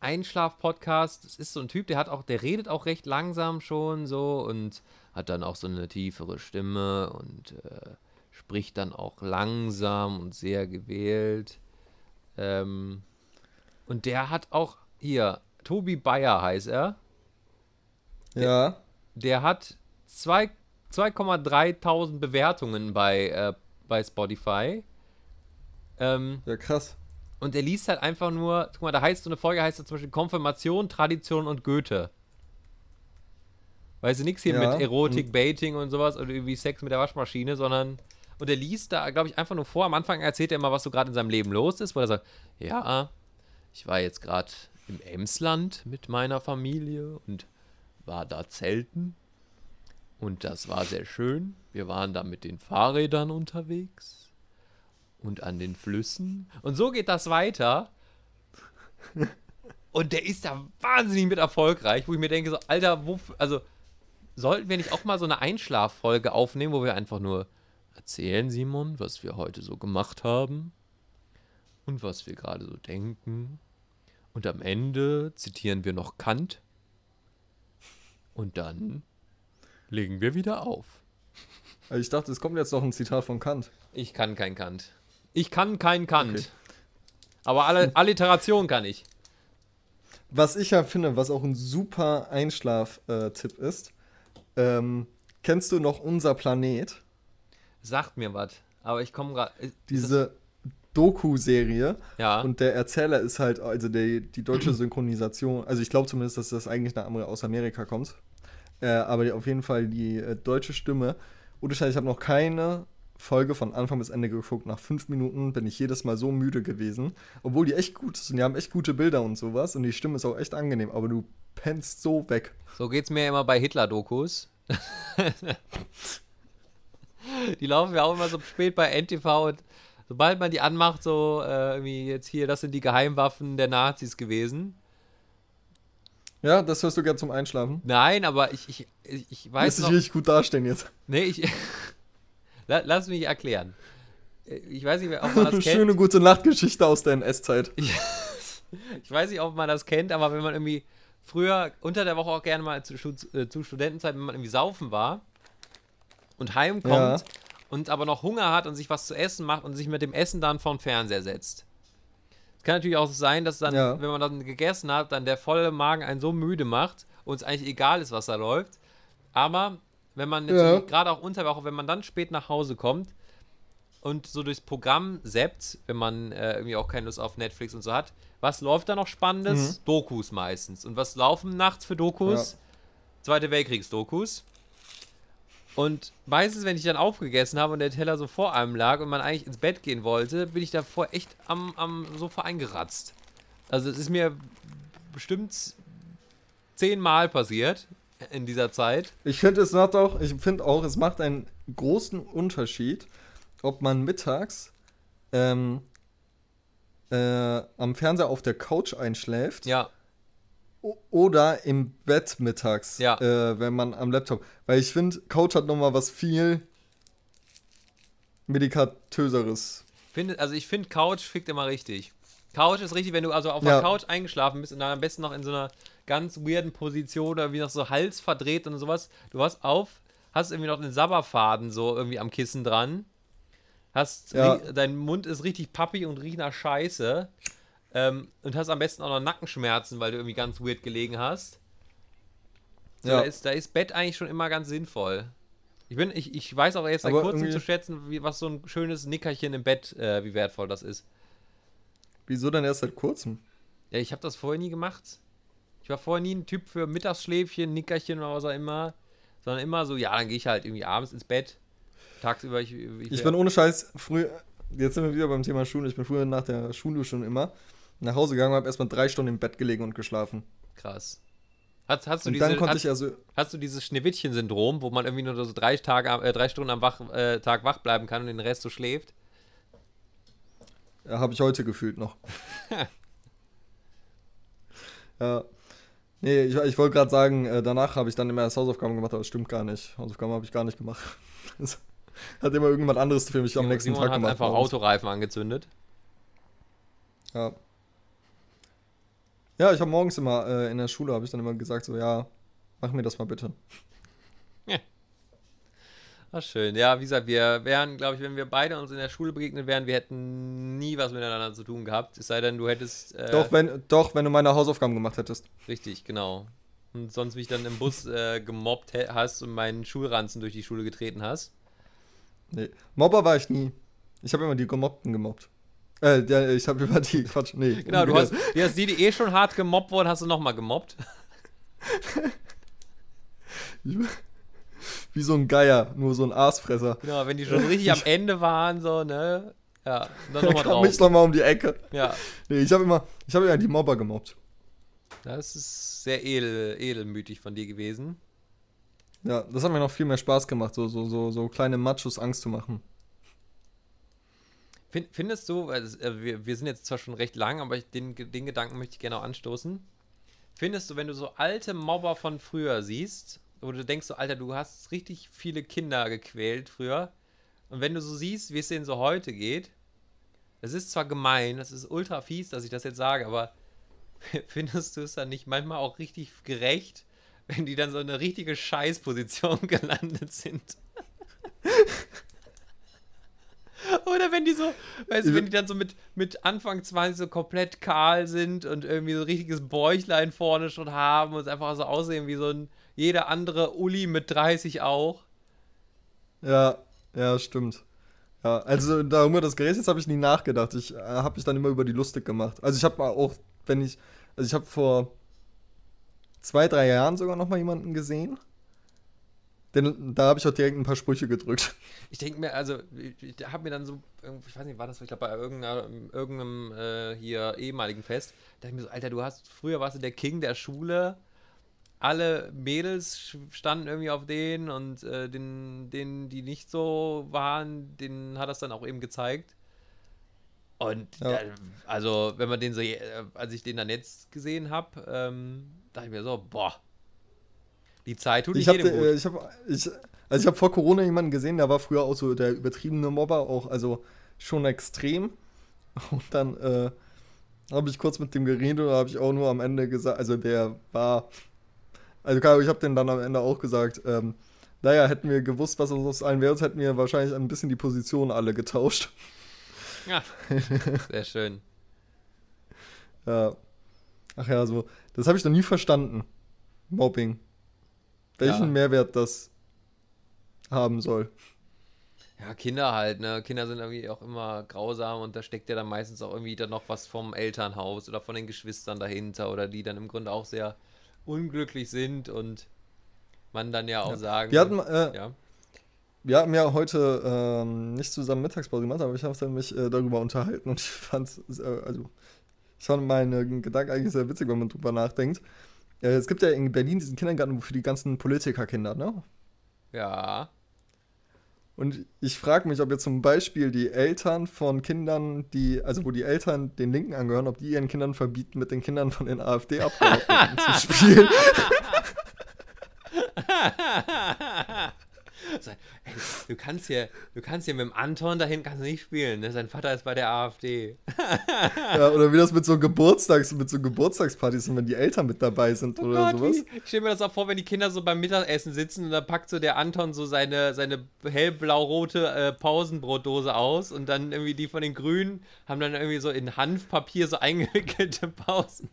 Speaker 3: Einschlaf-Podcast, das ist so ein Typ, der hat auch, der redet auch recht langsam schon so und hat dann auch so eine tiefere Stimme und äh, spricht dann auch langsam und sehr gewählt. Ähm, und der hat auch hier, Tobi Bayer heißt er,
Speaker 4: Ja.
Speaker 3: der hat zwei- 2,3 Bewertungen bei, äh, bei Spotify. Ähm,
Speaker 4: Ja, krass.
Speaker 3: und er liest halt einfach nur, guck mal, da heißt so eine Folge, heißt da zum Beispiel Konfirmation, Tradition und Goethe. Weißt du, nichts hier
Speaker 4: Ja,
Speaker 3: mit Erotik, Baiting und sowas oder irgendwie Sex mit der Waschmaschine, sondern. Und er liest da, glaube ich, einfach nur vor. Am Anfang erzählt er immer, was so gerade in seinem Leben los ist, wo er sagt: Ja, ich war jetzt gerade im Emsland mit meiner Familie und war da zelten. Und das war sehr schön. Wir waren da mit den Fahrrädern unterwegs und an den Flüssen. Und so geht das weiter. Und der ist da wahnsinnig mit erfolgreich, wo ich mir denke, so, Alter, wo, also sollten wir nicht auch mal so eine Einschlaffolge aufnehmen, wo wir einfach nur erzählen, Simon, was wir heute so gemacht haben und was wir gerade so denken. Und am Ende zitieren wir noch Kant. Und dann legen wir wieder auf.
Speaker 4: Also ich dachte, es kommt jetzt noch ein Zitat von Kant.
Speaker 3: Ich kann kein Kant. Ich kann kein Kant.
Speaker 4: Okay.
Speaker 3: Aber alle [laughs] Alliteration kann ich.
Speaker 4: Was ich ja finde, was auch ein super Einschlaf-Tipp ist, ähm, kennst du noch unser Planet?
Speaker 3: Sagt mir was. Aber ich komme gerade.
Speaker 4: Diese Doku-Serie.
Speaker 3: Ja.
Speaker 4: Und der Erzähler ist halt, also die, die deutsche [clears throat] Synchronisation, also ich glaube zumindest, dass das eigentlich nach aus Amerika kommt. Äh, aber auf jeden Fall die äh, deutsche Stimme. Und ich habe noch keine Folge von Anfang bis Ende geguckt. Nach fünf Minuten bin ich jedes Mal so müde gewesen. Obwohl die echt gut ist und die haben echt gute Bilder und sowas. Und die Stimme ist auch echt angenehm. Aber du pennst so weg.
Speaker 3: So geht's mir immer bei Hitler-Dokus. [laughs] die laufen ja auch immer so spät bei NTV und sobald man die anmacht, so äh, irgendwie jetzt hier, das sind die Geheimwaffen der Nazis gewesen.
Speaker 4: Ja, das hörst du gern zum Einschlafen.
Speaker 3: Nein, aber ich, ich, ich, weiß
Speaker 4: sich
Speaker 3: noch.
Speaker 4: richtig gut dastehen jetzt.
Speaker 3: Nee, ich. [laughs] La- Lass mich erklären. Ich weiß nicht, ob man das [laughs] kennt.
Speaker 4: Schöne gute Nachtgeschichte aus der NS-Zeit. [laughs]
Speaker 3: Ich weiß nicht, ob man das kennt, aber wenn man irgendwie früher unter der Woche auch gerne mal zu, äh, zu Studentenzeit, wenn man irgendwie saufen war und heimkommt
Speaker 4: Ja.
Speaker 3: und aber noch Hunger hat und sich was zu essen macht und sich mit dem Essen dann vor den Fernseher setzt. Es kann natürlich auch sein, dass dann,
Speaker 4: Ja.
Speaker 3: wenn man dann gegessen hat, dann der volle Magen einen so müde macht und es eigentlich egal ist, was da läuft. Aber wenn man
Speaker 4: Ja.
Speaker 3: gerade auch unter Woche, wenn man dann spät nach Hause kommt und so durchs Programm seppt, wenn man äh, irgendwie auch keine Lust auf Netflix und so hat, was läuft da noch Spannendes?
Speaker 4: Mhm.
Speaker 3: Dokus meistens. Und was laufen nachts für Dokus?
Speaker 4: Ja.
Speaker 3: Zweite Weltkriegsdokus. Und meistens, wenn ich dann aufgegessen habe und der Teller so vor einem lag und man eigentlich ins Bett gehen wollte, bin ich davor echt am, am Sofa eingeratzt. Also es ist mir bestimmt zehnmal passiert in dieser Zeit.
Speaker 4: Ich finde, es macht auch, ich finde auch, es macht einen großen Unterschied, ob man mittags ähm, äh, am Fernseher auf der Couch einschläft
Speaker 3: Ja,
Speaker 4: oder im Bett mittags,
Speaker 3: Ja.
Speaker 4: äh, wenn man am Laptop. Weil ich finde, Couch hat nochmal was viel medikatöseres.
Speaker 3: finde, also ich finde Couch fickt immer richtig. Couch ist richtig, wenn du also auf
Speaker 4: Ja.
Speaker 3: der Couch eingeschlafen bist und dann am besten noch in so einer ganz weirden Position oder wie noch so Hals verdreht und sowas. Du hast auf, hast irgendwie noch einen Sabberfaden so irgendwie am Kissen dran. Hast,
Speaker 4: Ja.
Speaker 3: dein Mund ist richtig pappig und riecht nach Scheiße. Ähm, und hast am besten auch noch Nackenschmerzen, weil du irgendwie ganz weird gelegen hast. So,
Speaker 4: Ja.
Speaker 3: da, ist, da ist Bett eigentlich schon immer ganz sinnvoll. Ich, bin, ich, ich weiß auch jetzt seit kurzem zu schätzen, wie, was so ein schönes Nickerchen im Bett, äh, wie wertvoll das ist.
Speaker 4: Wieso denn erst seit kurzem?
Speaker 3: Ja, ich habe das vorher nie gemacht. Ich war vorher nie ein Typ für Mittagsschläfchen, Nickerchen oder was auch immer. Sondern immer so, ja, dann gehe ich halt irgendwie abends ins Bett. Tagsüber, ich.
Speaker 4: Ich bin ohne Scheiß früher, jetzt sind wir wieder beim Thema Schule. Ich bin früher nach der Schule schon immer nach Hause gegangen und habe erstmal drei Stunden im Bett gelegen und geschlafen.
Speaker 3: Krass. Hast, hast, du, diese,
Speaker 4: dann konnte
Speaker 3: hast,
Speaker 4: ich also.
Speaker 3: hast du dieses Schneewittchen-Syndrom, wo man irgendwie nur so drei, Tage, äh, drei Stunden am wach, äh, Tag wach bleiben kann und den Rest so schläft?
Speaker 4: Ja, habe ich heute gefühlt noch. [laughs] ja. Nee, ich, ich wollte gerade sagen, äh, danach habe ich dann immer erst Hausaufgaben gemacht, aber das stimmt gar nicht. Hausaufgaben habe ich gar nicht gemacht. [laughs] Das hat immer irgendjemand anderes für mich am nächsten
Speaker 3: Simon
Speaker 4: Tag
Speaker 3: hat
Speaker 4: gemacht.
Speaker 3: einfach. Autoreifen angezündet.
Speaker 4: Ja. Ja, ich habe morgens immer äh, in der Schule, habe ich dann immer gesagt, so, ja, mach mir das mal bitte.
Speaker 3: Ach schön. Ja, wie gesagt, wir wären, glaube ich, wenn wir beide uns in der Schule begegnet wären, wir hätten nie was miteinander zu tun gehabt. Es sei denn, du hättest. Äh,
Speaker 4: Doch, wenn, doch, wenn du meine Hausaufgaben gemacht hättest.
Speaker 3: Richtig, genau. Und sonst mich dann im Bus äh, gemobbt hast und meinen Schulranzen durch die Schule getreten hast.
Speaker 4: Nee. Mobber war ich nie. Ich habe immer die Gemobbten gemobbt. Äh, ja, ich habe immer die, Quatsch, nee. [laughs]
Speaker 3: Genau, du hast, du hast die, die eh schon hart gemobbt wurden, hast du nochmal gemobbt. [laughs]
Speaker 4: Wie so ein Geier, nur so ein Aasfresser.
Speaker 3: Genau, wenn die schon richtig am Ende waren, so, ne? Ja, dann nochmal drauf.
Speaker 4: ich nochmal um die Ecke.
Speaker 3: Ja,
Speaker 4: Nee, ich habe immer, ich habe immer die Mobber gemobbt.
Speaker 3: das ist sehr edel, edelmütig von dir gewesen.
Speaker 4: Ja, das hat mir noch viel mehr Spaß gemacht, so, so, so, so kleine Machos Angst zu machen.
Speaker 3: Fin- Findest du, also, wir, wir sind jetzt zwar schon recht lang, aber ich, den, den Gedanken möchte ich gerne auch anstoßen. Findest du, wenn du so alte Mobber von früher siehst, wo du denkst so, Alter, du hast richtig viele Kinder gequält früher, und wenn du so siehst, wie es denen so heute geht, es ist zwar gemein, das ist ultra fies, dass ich das jetzt sage, aber [laughs] findest du es dann nicht manchmal auch richtig gerecht, wenn die dann so in eine richtige Scheißposition [laughs] gelandet sind? [laughs] Oder wenn die so, weißt du, wenn die dann so mit, mit Anfang 20 so komplett kahl sind und irgendwie so ein richtiges Bäuchlein vorne schon haben und einfach so aussehen wie so ein jeder andere Uli mit 30 auch.
Speaker 4: Ja, ja, stimmt. Ja, also darüber das Gerät jetzt habe ich nie nachgedacht. Ich äh, habe mich dann immer über die lustig gemacht. Also ich habe auch, wenn ich, also ich habe vor zwei, drei Jahren sogar noch mal jemanden gesehen. Denn da habe ich auch direkt ein paar Sprüche gedrückt.
Speaker 3: Ich denke mir, also, ich, ich habe mir dann so, ich weiß nicht, war das, ich glaube, bei irgendeinem, äh, hier ehemaligen Fest, da dachte ich mir so, Alter, du hast, früher warst du der King der Schule, alle Mädels standen irgendwie auf denen und äh, den, denen, die nicht so waren, denen hat das dann auch eben gezeigt. Und,
Speaker 4: Ja.
Speaker 3: da, also, wenn man den so, äh, als ich den dann jetzt gesehen habe, ähm, dachte ich mir so, boah, die Zeit tut
Speaker 4: Ich
Speaker 3: nicht jedem gut.
Speaker 4: äh, ich hab, ich, also ich habe vor Corona jemanden gesehen, der war früher auch so der übertriebene Mobber, auch also schon extrem. [laughs] Und dann äh, habe ich kurz mit dem geredet und habe ich auch nur am Ende gesagt, also der war, also Ahnung, ich habe den dann am Ende auch gesagt, ähm, naja, hätten wir gewusst, was uns aus allen wäre, hätten wir wahrscheinlich ein bisschen die Position alle getauscht.
Speaker 3: Ja, [laughs] sehr schön.
Speaker 4: Ja. Ach ja, so, das habe ich noch nie verstanden. Mobbing. Welchen
Speaker 3: Ja.
Speaker 4: Mehrwert das haben soll.
Speaker 3: Ja, Kinder halt, ne? Kinder sind irgendwie auch immer grausam und da steckt ja dann meistens auch irgendwie dann noch was vom Elternhaus oder von den Geschwistern dahinter oder die dann im Grunde auch sehr unglücklich sind und man dann ja auch sagen.
Speaker 4: Wir hatten, äh,
Speaker 3: ja.
Speaker 4: Wir haben ja heute ähm, nicht zusammen Mittagspause gemacht, aber ich habe mich äh, darüber unterhalten und ich fand äh, also ich fand meine Gedanken eigentlich sehr witzig, wenn man drüber nachdenkt. Äh, es gibt ja in Berlin diesen Kindergarten für die ganzen Politikerkinder, ne?
Speaker 3: Ja.
Speaker 4: Und ich frage mich, ob jetzt zum Beispiel die Eltern von Kindern, die, also wo die Eltern den Linken angehören, ob die ihren Kindern verbieten, mit den Kindern von den AfD-Abgeordneten zu spielen. [laughs] [laughs]
Speaker 3: So, ey, du kannst hier, du kannst hier mit dem Anton dahin kannst du nicht spielen, ne? Sein Vater ist bei der AfD. [laughs]
Speaker 4: ja, oder wie das mit so Geburtstags, mit so Geburtstagspartys sind, wenn die Eltern mit dabei sind
Speaker 3: Oh
Speaker 4: oder
Speaker 3: Gott,
Speaker 4: sowas.
Speaker 3: wie, ich stelle mir das auch vor, wenn die Kinder so beim Mittagessen sitzen und dann packt so der Anton so seine, seine hellblau-rote äh, Pausenbrotdose aus und dann irgendwie die von den Grünen haben dann irgendwie so in Hanfpapier so [laughs] eingewickelte Pausen.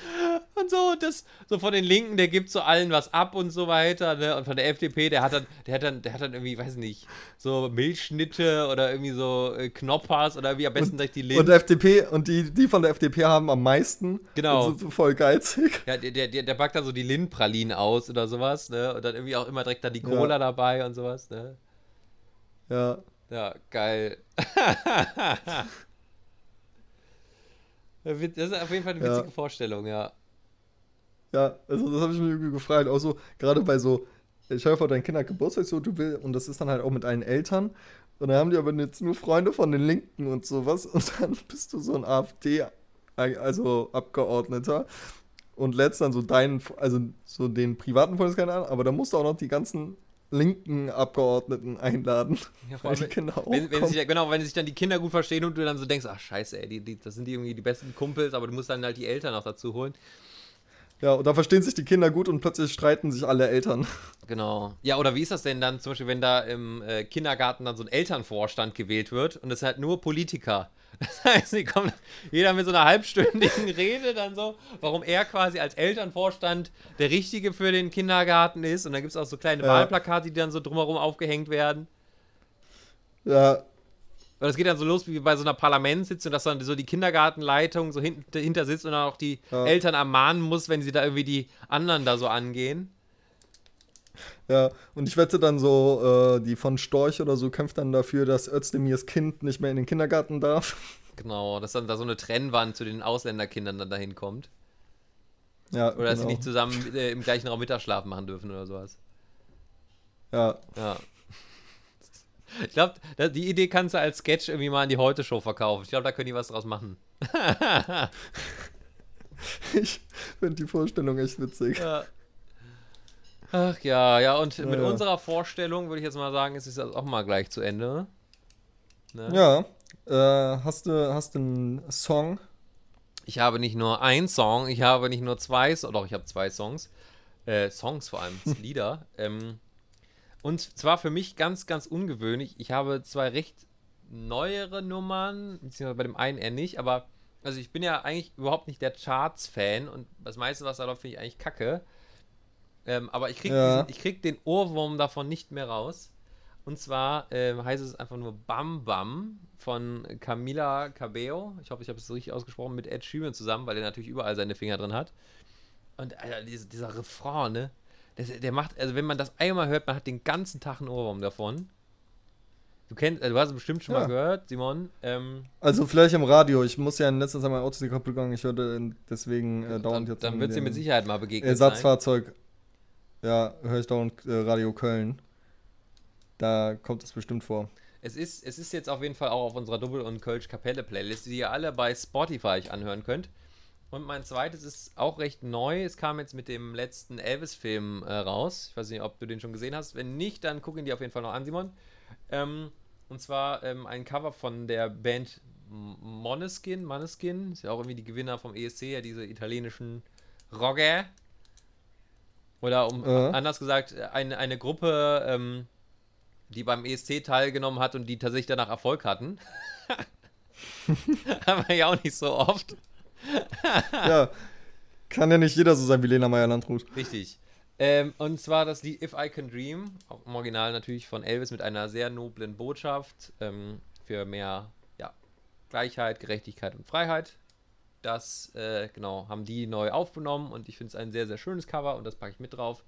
Speaker 3: [laughs] Und so, und das, so von den Linken, der gibt so allen was ab und so weiter, ne? Und von der FDP, der hat dann, der hat dann, der hat dann irgendwie, weiß nicht, so Milchschnitte oder irgendwie so äh, Knoppers oder wie am besten durch die
Speaker 4: Und
Speaker 3: Linken.
Speaker 4: der FDP und die, die von der FDP haben am meisten.
Speaker 3: Genau.
Speaker 4: Und sind so voll geizig.
Speaker 3: Ja, der, der, der der packt dann so die Lindpralinen aus oder sowas, ne? Und dann irgendwie auch immer direkt dann die Cola
Speaker 4: Ja.
Speaker 3: dabei und sowas, ne?
Speaker 4: Ja.
Speaker 3: Ja, geil. [laughs] das ist auf jeden Fall eine witzige
Speaker 4: Ja.
Speaker 3: Vorstellung, ja.
Speaker 4: Ja, also das habe ich mir irgendwie gefragt. Auch so, gerade bei so, ich helfe dein Kind hat Geburtstag, so du willst, und das ist dann halt auch mit allen Eltern. Und dann haben die aber jetzt nur Freunde von den Linken und sowas. [laughs] Und dann bist du so ein AfD, also Abgeordneter. Und lädst dann so deinen, also so den privaten Freundeskreis an, aber da musst du auch noch die ganzen linken Abgeordneten einladen.
Speaker 3: Ja, vor allem,
Speaker 4: auch
Speaker 3: wenn, wenn sich, genau, wenn sich dann die Kinder gut verstehen und du dann so denkst, ach scheiße, ey, die, die, das sind die irgendwie die besten Kumpels, aber du musst dann halt die Eltern auch dazu holen.
Speaker 4: Ja, und da verstehen sich die Kinder gut und plötzlich streiten sich alle Eltern.
Speaker 3: Genau. Ja, oder wie ist das denn dann zum Beispiel, wenn da im äh, Kindergarten dann so ein Elternvorstand gewählt wird und es halt nur Politiker? [laughs] Das heißt, die kommen jeder mit so einer halbstündigen Rede dann so, warum er quasi als Elternvorstand der Richtige für den Kindergarten ist. Und dann gibt es auch so kleine
Speaker 4: Ja.
Speaker 3: Wahlplakate, die dann so drumherum aufgehängt werden.
Speaker 4: Ja,
Speaker 3: Weil das geht dann so los wie bei so einer Parlamentssitzung, dass dann so die Kindergartenleitung so hinten, dahinter sitzt und dann auch die
Speaker 4: Ja.
Speaker 3: Eltern ermahnen muss, wenn sie da irgendwie die anderen da so angehen.
Speaker 4: Ja, und ich wette dann so, äh, die von Storch oder so kämpft dann dafür, dass Özdemirs Kind nicht mehr in den Kindergarten darf.
Speaker 3: Genau, dass dann da so eine Trennwand zu den Ausländerkindern dann dahin kommt.
Speaker 4: Ja,
Speaker 3: Oder dass sie
Speaker 4: genau.
Speaker 3: nicht zusammen äh, im gleichen Raum Mittagsschlaf machen dürfen oder sowas.
Speaker 4: Ja,
Speaker 3: Ja. Ich glaube, die Idee kannst du als Sketch irgendwie mal in die Heute-Show verkaufen. Ich glaube, da können die was draus machen. [laughs]
Speaker 4: ich finde die Vorstellung echt witzig.
Speaker 3: Ja. Ach ja, ja, und mit
Speaker 4: ja.
Speaker 3: unserer Vorstellung würde ich jetzt mal sagen, ist es auch mal gleich zu Ende. Ne?
Speaker 4: Ja, äh, hast du hast du einen Song?
Speaker 3: Ich habe nicht nur einen Song, ich habe nicht nur zwei, doch, ich habe zwei Songs. Äh, Songs vor allem, [laughs] Lieder. Ähm, und zwar für mich ganz, ganz ungewöhnlich. Ich habe zwei recht neuere Nummern, beziehungsweise bei dem einen eher nicht, aber also ich bin ja eigentlich überhaupt nicht der Charts-Fan und das meiste, was da läuft, finde ich eigentlich kacke. Ähm, aber ich krieg,
Speaker 4: Ja.
Speaker 3: diesen, ich krieg den Ohrwurm davon nicht mehr raus. Und zwar ähm, heißt es einfach nur Bam Bam von Camila Cabello. Ich hoffe, ich habe es richtig ausgesprochen, mit Ed Sheeran zusammen, weil er natürlich überall seine Finger drin hat. Und Alter, diese, dieser Refrain, ne? Das, der macht, also wenn man das einmal hört, man hat den ganzen Tag einen Ohrwurm davon. Du kennst, äh, du hast es bestimmt schon
Speaker 4: Ja.
Speaker 3: mal gehört, Simon. Ähm,
Speaker 4: Also vielleicht im Radio. Ich muss ja in letzter Zeit mein Auto ist kaputt gegangen. Ich würde deswegen äh,
Speaker 3: dann
Speaker 4: dauernd jetzt
Speaker 3: dann
Speaker 4: an
Speaker 3: wird sie mit Sicherheit mal begegnet sein.
Speaker 4: Ersatzfahrzeug. Ja, höre ich dauernd äh, Radio Köln. Da kommt es bestimmt vor.
Speaker 3: Es ist, es ist jetzt auf jeden Fall auch auf unserer Double- und Kölsch-Kapelle-Playlist, die ihr alle bei Spotify anhören könnt. Und mein zweites ist auch recht neu. Es kam jetzt mit dem letzten Elvis-Film äh, raus. Ich weiß nicht, ob du den schon gesehen hast. Wenn nicht, dann guck ihn dir auf jeden Fall noch an, Simon. Ähm, und zwar ähm, ein Cover von der Band M- Måneskin. Måneskin ist ja auch irgendwie die Gewinner vom ESC, ja, diese italienischen Rocker. Oder um
Speaker 4: Äh.
Speaker 3: anders gesagt, eine, eine Gruppe, ähm, die beim ESC teilgenommen hat und die tatsächlich danach Erfolg hatten. [laughs] [laughs] Haben wir ja auch nicht so oft. [laughs]
Speaker 4: ja, kann ja nicht jeder so sein wie Lena Meyer-Landrut.
Speaker 3: Richtig. Ähm, und zwar das Lied If I Can Dream, auch im Original natürlich von Elvis mit einer sehr noblen Botschaft ähm, für mehr ja, Gleichheit, Gerechtigkeit und Freiheit. Das, äh, genau, haben die neu aufgenommen und ich finde es ein sehr, sehr schönes Cover und das packe ich mit drauf.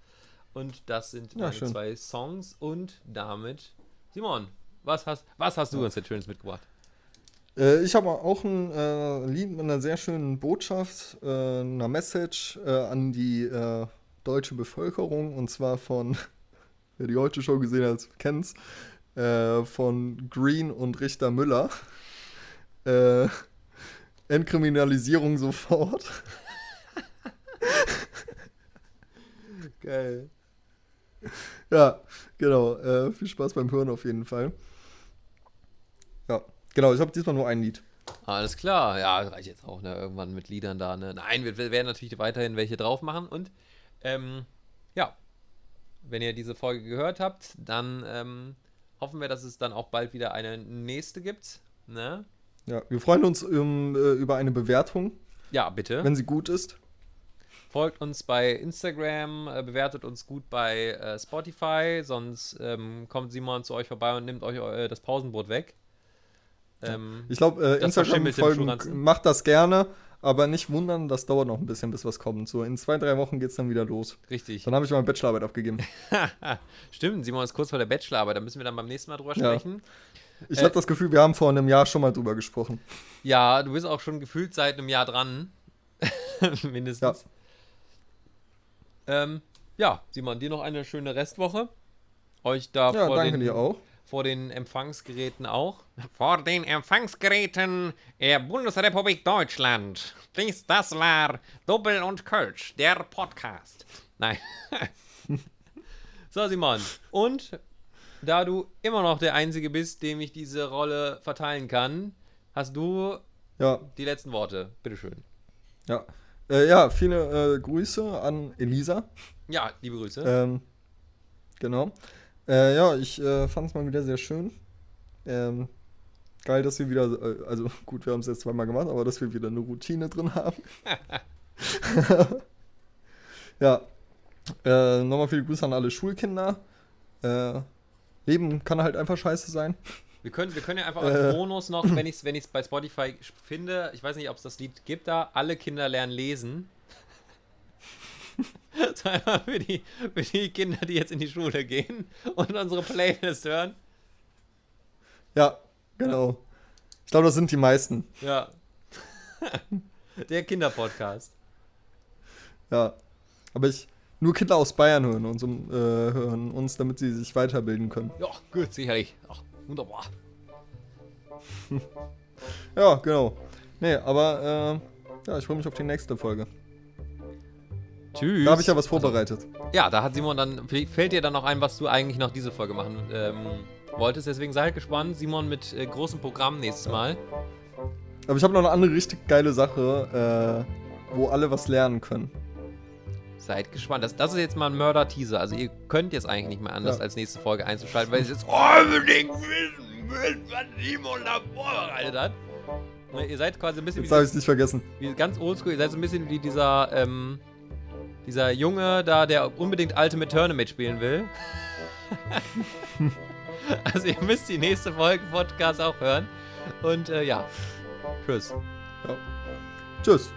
Speaker 3: Und das sind
Speaker 4: Ja,
Speaker 3: meine
Speaker 4: schön.
Speaker 3: zwei Songs und damit, Simon, was hast, was hast du uns jetzt Schönes mitgebracht?
Speaker 4: Äh, ich habe auch ein äh, Lied mit einer sehr schönen Botschaft, äh, einer Message äh, an die äh, deutsche Bevölkerung und zwar von, [laughs] wer die heute Show gesehen hat, kennt's, äh, von Green und Richter Müller. [laughs] Entkriminalisierung sofort. [laughs]
Speaker 3: Geil.
Speaker 4: Ja, genau. Äh, viel Spaß beim Hören auf jeden Fall. Genau. Ich habe diesmal nur ein Lied.
Speaker 3: Alles klar, ja, reicht jetzt auch, ne? Irgendwann mit Liedern da, ne? Nein, wir, wir werden natürlich weiterhin welche drauf machen und ähm, ja, wenn ihr diese Folge gehört habt, dann ähm, hoffen wir, dass es dann auch bald wieder eine nächste gibt. Ne?
Speaker 4: Ja, wir freuen uns um, äh, über eine Bewertung,
Speaker 3: Ja, bitte.
Speaker 4: wenn sie gut ist.
Speaker 3: Folgt uns bei Instagram, äh, bewertet uns gut bei äh, Spotify, sonst ähm, kommt Simon zu euch vorbei und nimmt euch äh, das Pausenbrot weg. Ähm,
Speaker 4: Ich glaube, äh, Instagram-Folgen macht das gerne, aber nicht wundern, das dauert noch ein bisschen, bis was kommt. So in zwei, drei Wochen geht es dann wieder los.
Speaker 3: richtig.
Speaker 4: Dann habe ich meine Bachelorarbeit abgegeben. [laughs]
Speaker 3: Stimmt, Simon ist kurz vor der Bachelorarbeit, da müssen wir dann beim nächsten Mal drüber
Speaker 4: Ja.
Speaker 3: sprechen.
Speaker 4: Ich
Speaker 3: Äh,
Speaker 4: habe das Gefühl, wir haben vor einem Jahr schon mal drüber gesprochen.
Speaker 3: Ja, du bist auch schon gefühlt seit einem Jahr dran. [laughs] Mindestens. Ja. Ähm, ja, Simon, dir noch eine schöne Restwoche. Euch da
Speaker 4: Ja,
Speaker 3: vor,
Speaker 4: danke
Speaker 3: den,
Speaker 4: dir auch.
Speaker 3: Vor den Empfangsgeräten auch. Vor den Empfangsgeräten der Bundesrepublik Deutschland. Dies, das war Doppel und Kölsch, der Podcast. Nein. [laughs] so, Simon. Und da du immer noch der Einzige bist, dem ich diese Rolle verteilen kann, hast du
Speaker 4: Ja,
Speaker 3: die letzten Worte. Bitteschön.
Speaker 4: ja. Äh, ja, viele äh, Grüße an Elisa.
Speaker 3: Ja, liebe Grüße.
Speaker 4: Ähm, genau. Äh, ja, ich äh, fand es mal wieder sehr schön. Ähm, geil, dass wir wieder, äh, also [laughs] gut, wir haben es jetzt zweimal gemacht, aber dass wir wieder eine Routine drin haben. [laughs] [laughs] ja. Äh, Nochmal viele Grüße an alle Schulkinder. Äh, Leben kann halt einfach scheiße sein.
Speaker 3: Wir können, wir können ja einfach als
Speaker 4: Äh.
Speaker 3: Bonus noch, wenn ich es wenn ich's bei Spotify finde, ich weiß nicht, ob es das Lied gibt da, alle Kinder lernen lesen. [laughs] War einfach für die, für die Kinder, die jetzt in die Schule gehen und unsere Playlist hören.
Speaker 4: Ja, genau. Ich glaube, das sind die meisten.
Speaker 3: Ja. Der Kinderpodcast.
Speaker 4: Ja. Aber ich, nur Kinder aus Bayern hören uns, um, äh, hören uns, damit sie sich weiterbilden können.
Speaker 3: Ja, gut, sicherlich. Ach, wunderbar. [laughs]
Speaker 4: Ja, genau. Nee, aber äh, ja, ich freue mich auf die nächste Folge.
Speaker 3: Tschüss.
Speaker 4: Da habe ich ja was vorbereitet.
Speaker 3: Ja, da hat Simon dann, fällt dir dann noch ein, was du eigentlich noch diese Folge machen ähm, wolltest. Deswegen sei halt gespannt. Simon mit äh, großem Programm nächstes Mal.
Speaker 4: Aber ich habe noch eine andere richtig geile Sache, äh, wo alle was lernen können.
Speaker 3: Seid gespannt. Das, das ist jetzt mal ein Mörder-Teaser. Also ihr könnt jetzt eigentlich nicht mehr anders,
Speaker 4: Ja.
Speaker 3: als nächste Folge einzuschalten, weil ihr jetzt unbedingt wissen will, was Simon da vorbereitet hat. Ne, Ihr seid quasi ein bisschen
Speaker 4: Jetzt
Speaker 3: wie,
Speaker 4: habe ich es nicht vergessen.
Speaker 3: wie ganz oldschool. Ihr seid so ein bisschen wie dieser, ähm, dieser Junge da, der unbedingt Ultimate Tournament spielen will. [laughs] also ihr müsst die nächste Folge Podcast auch hören. Und äh, ja, tschüss.
Speaker 4: Ja. Tschüss.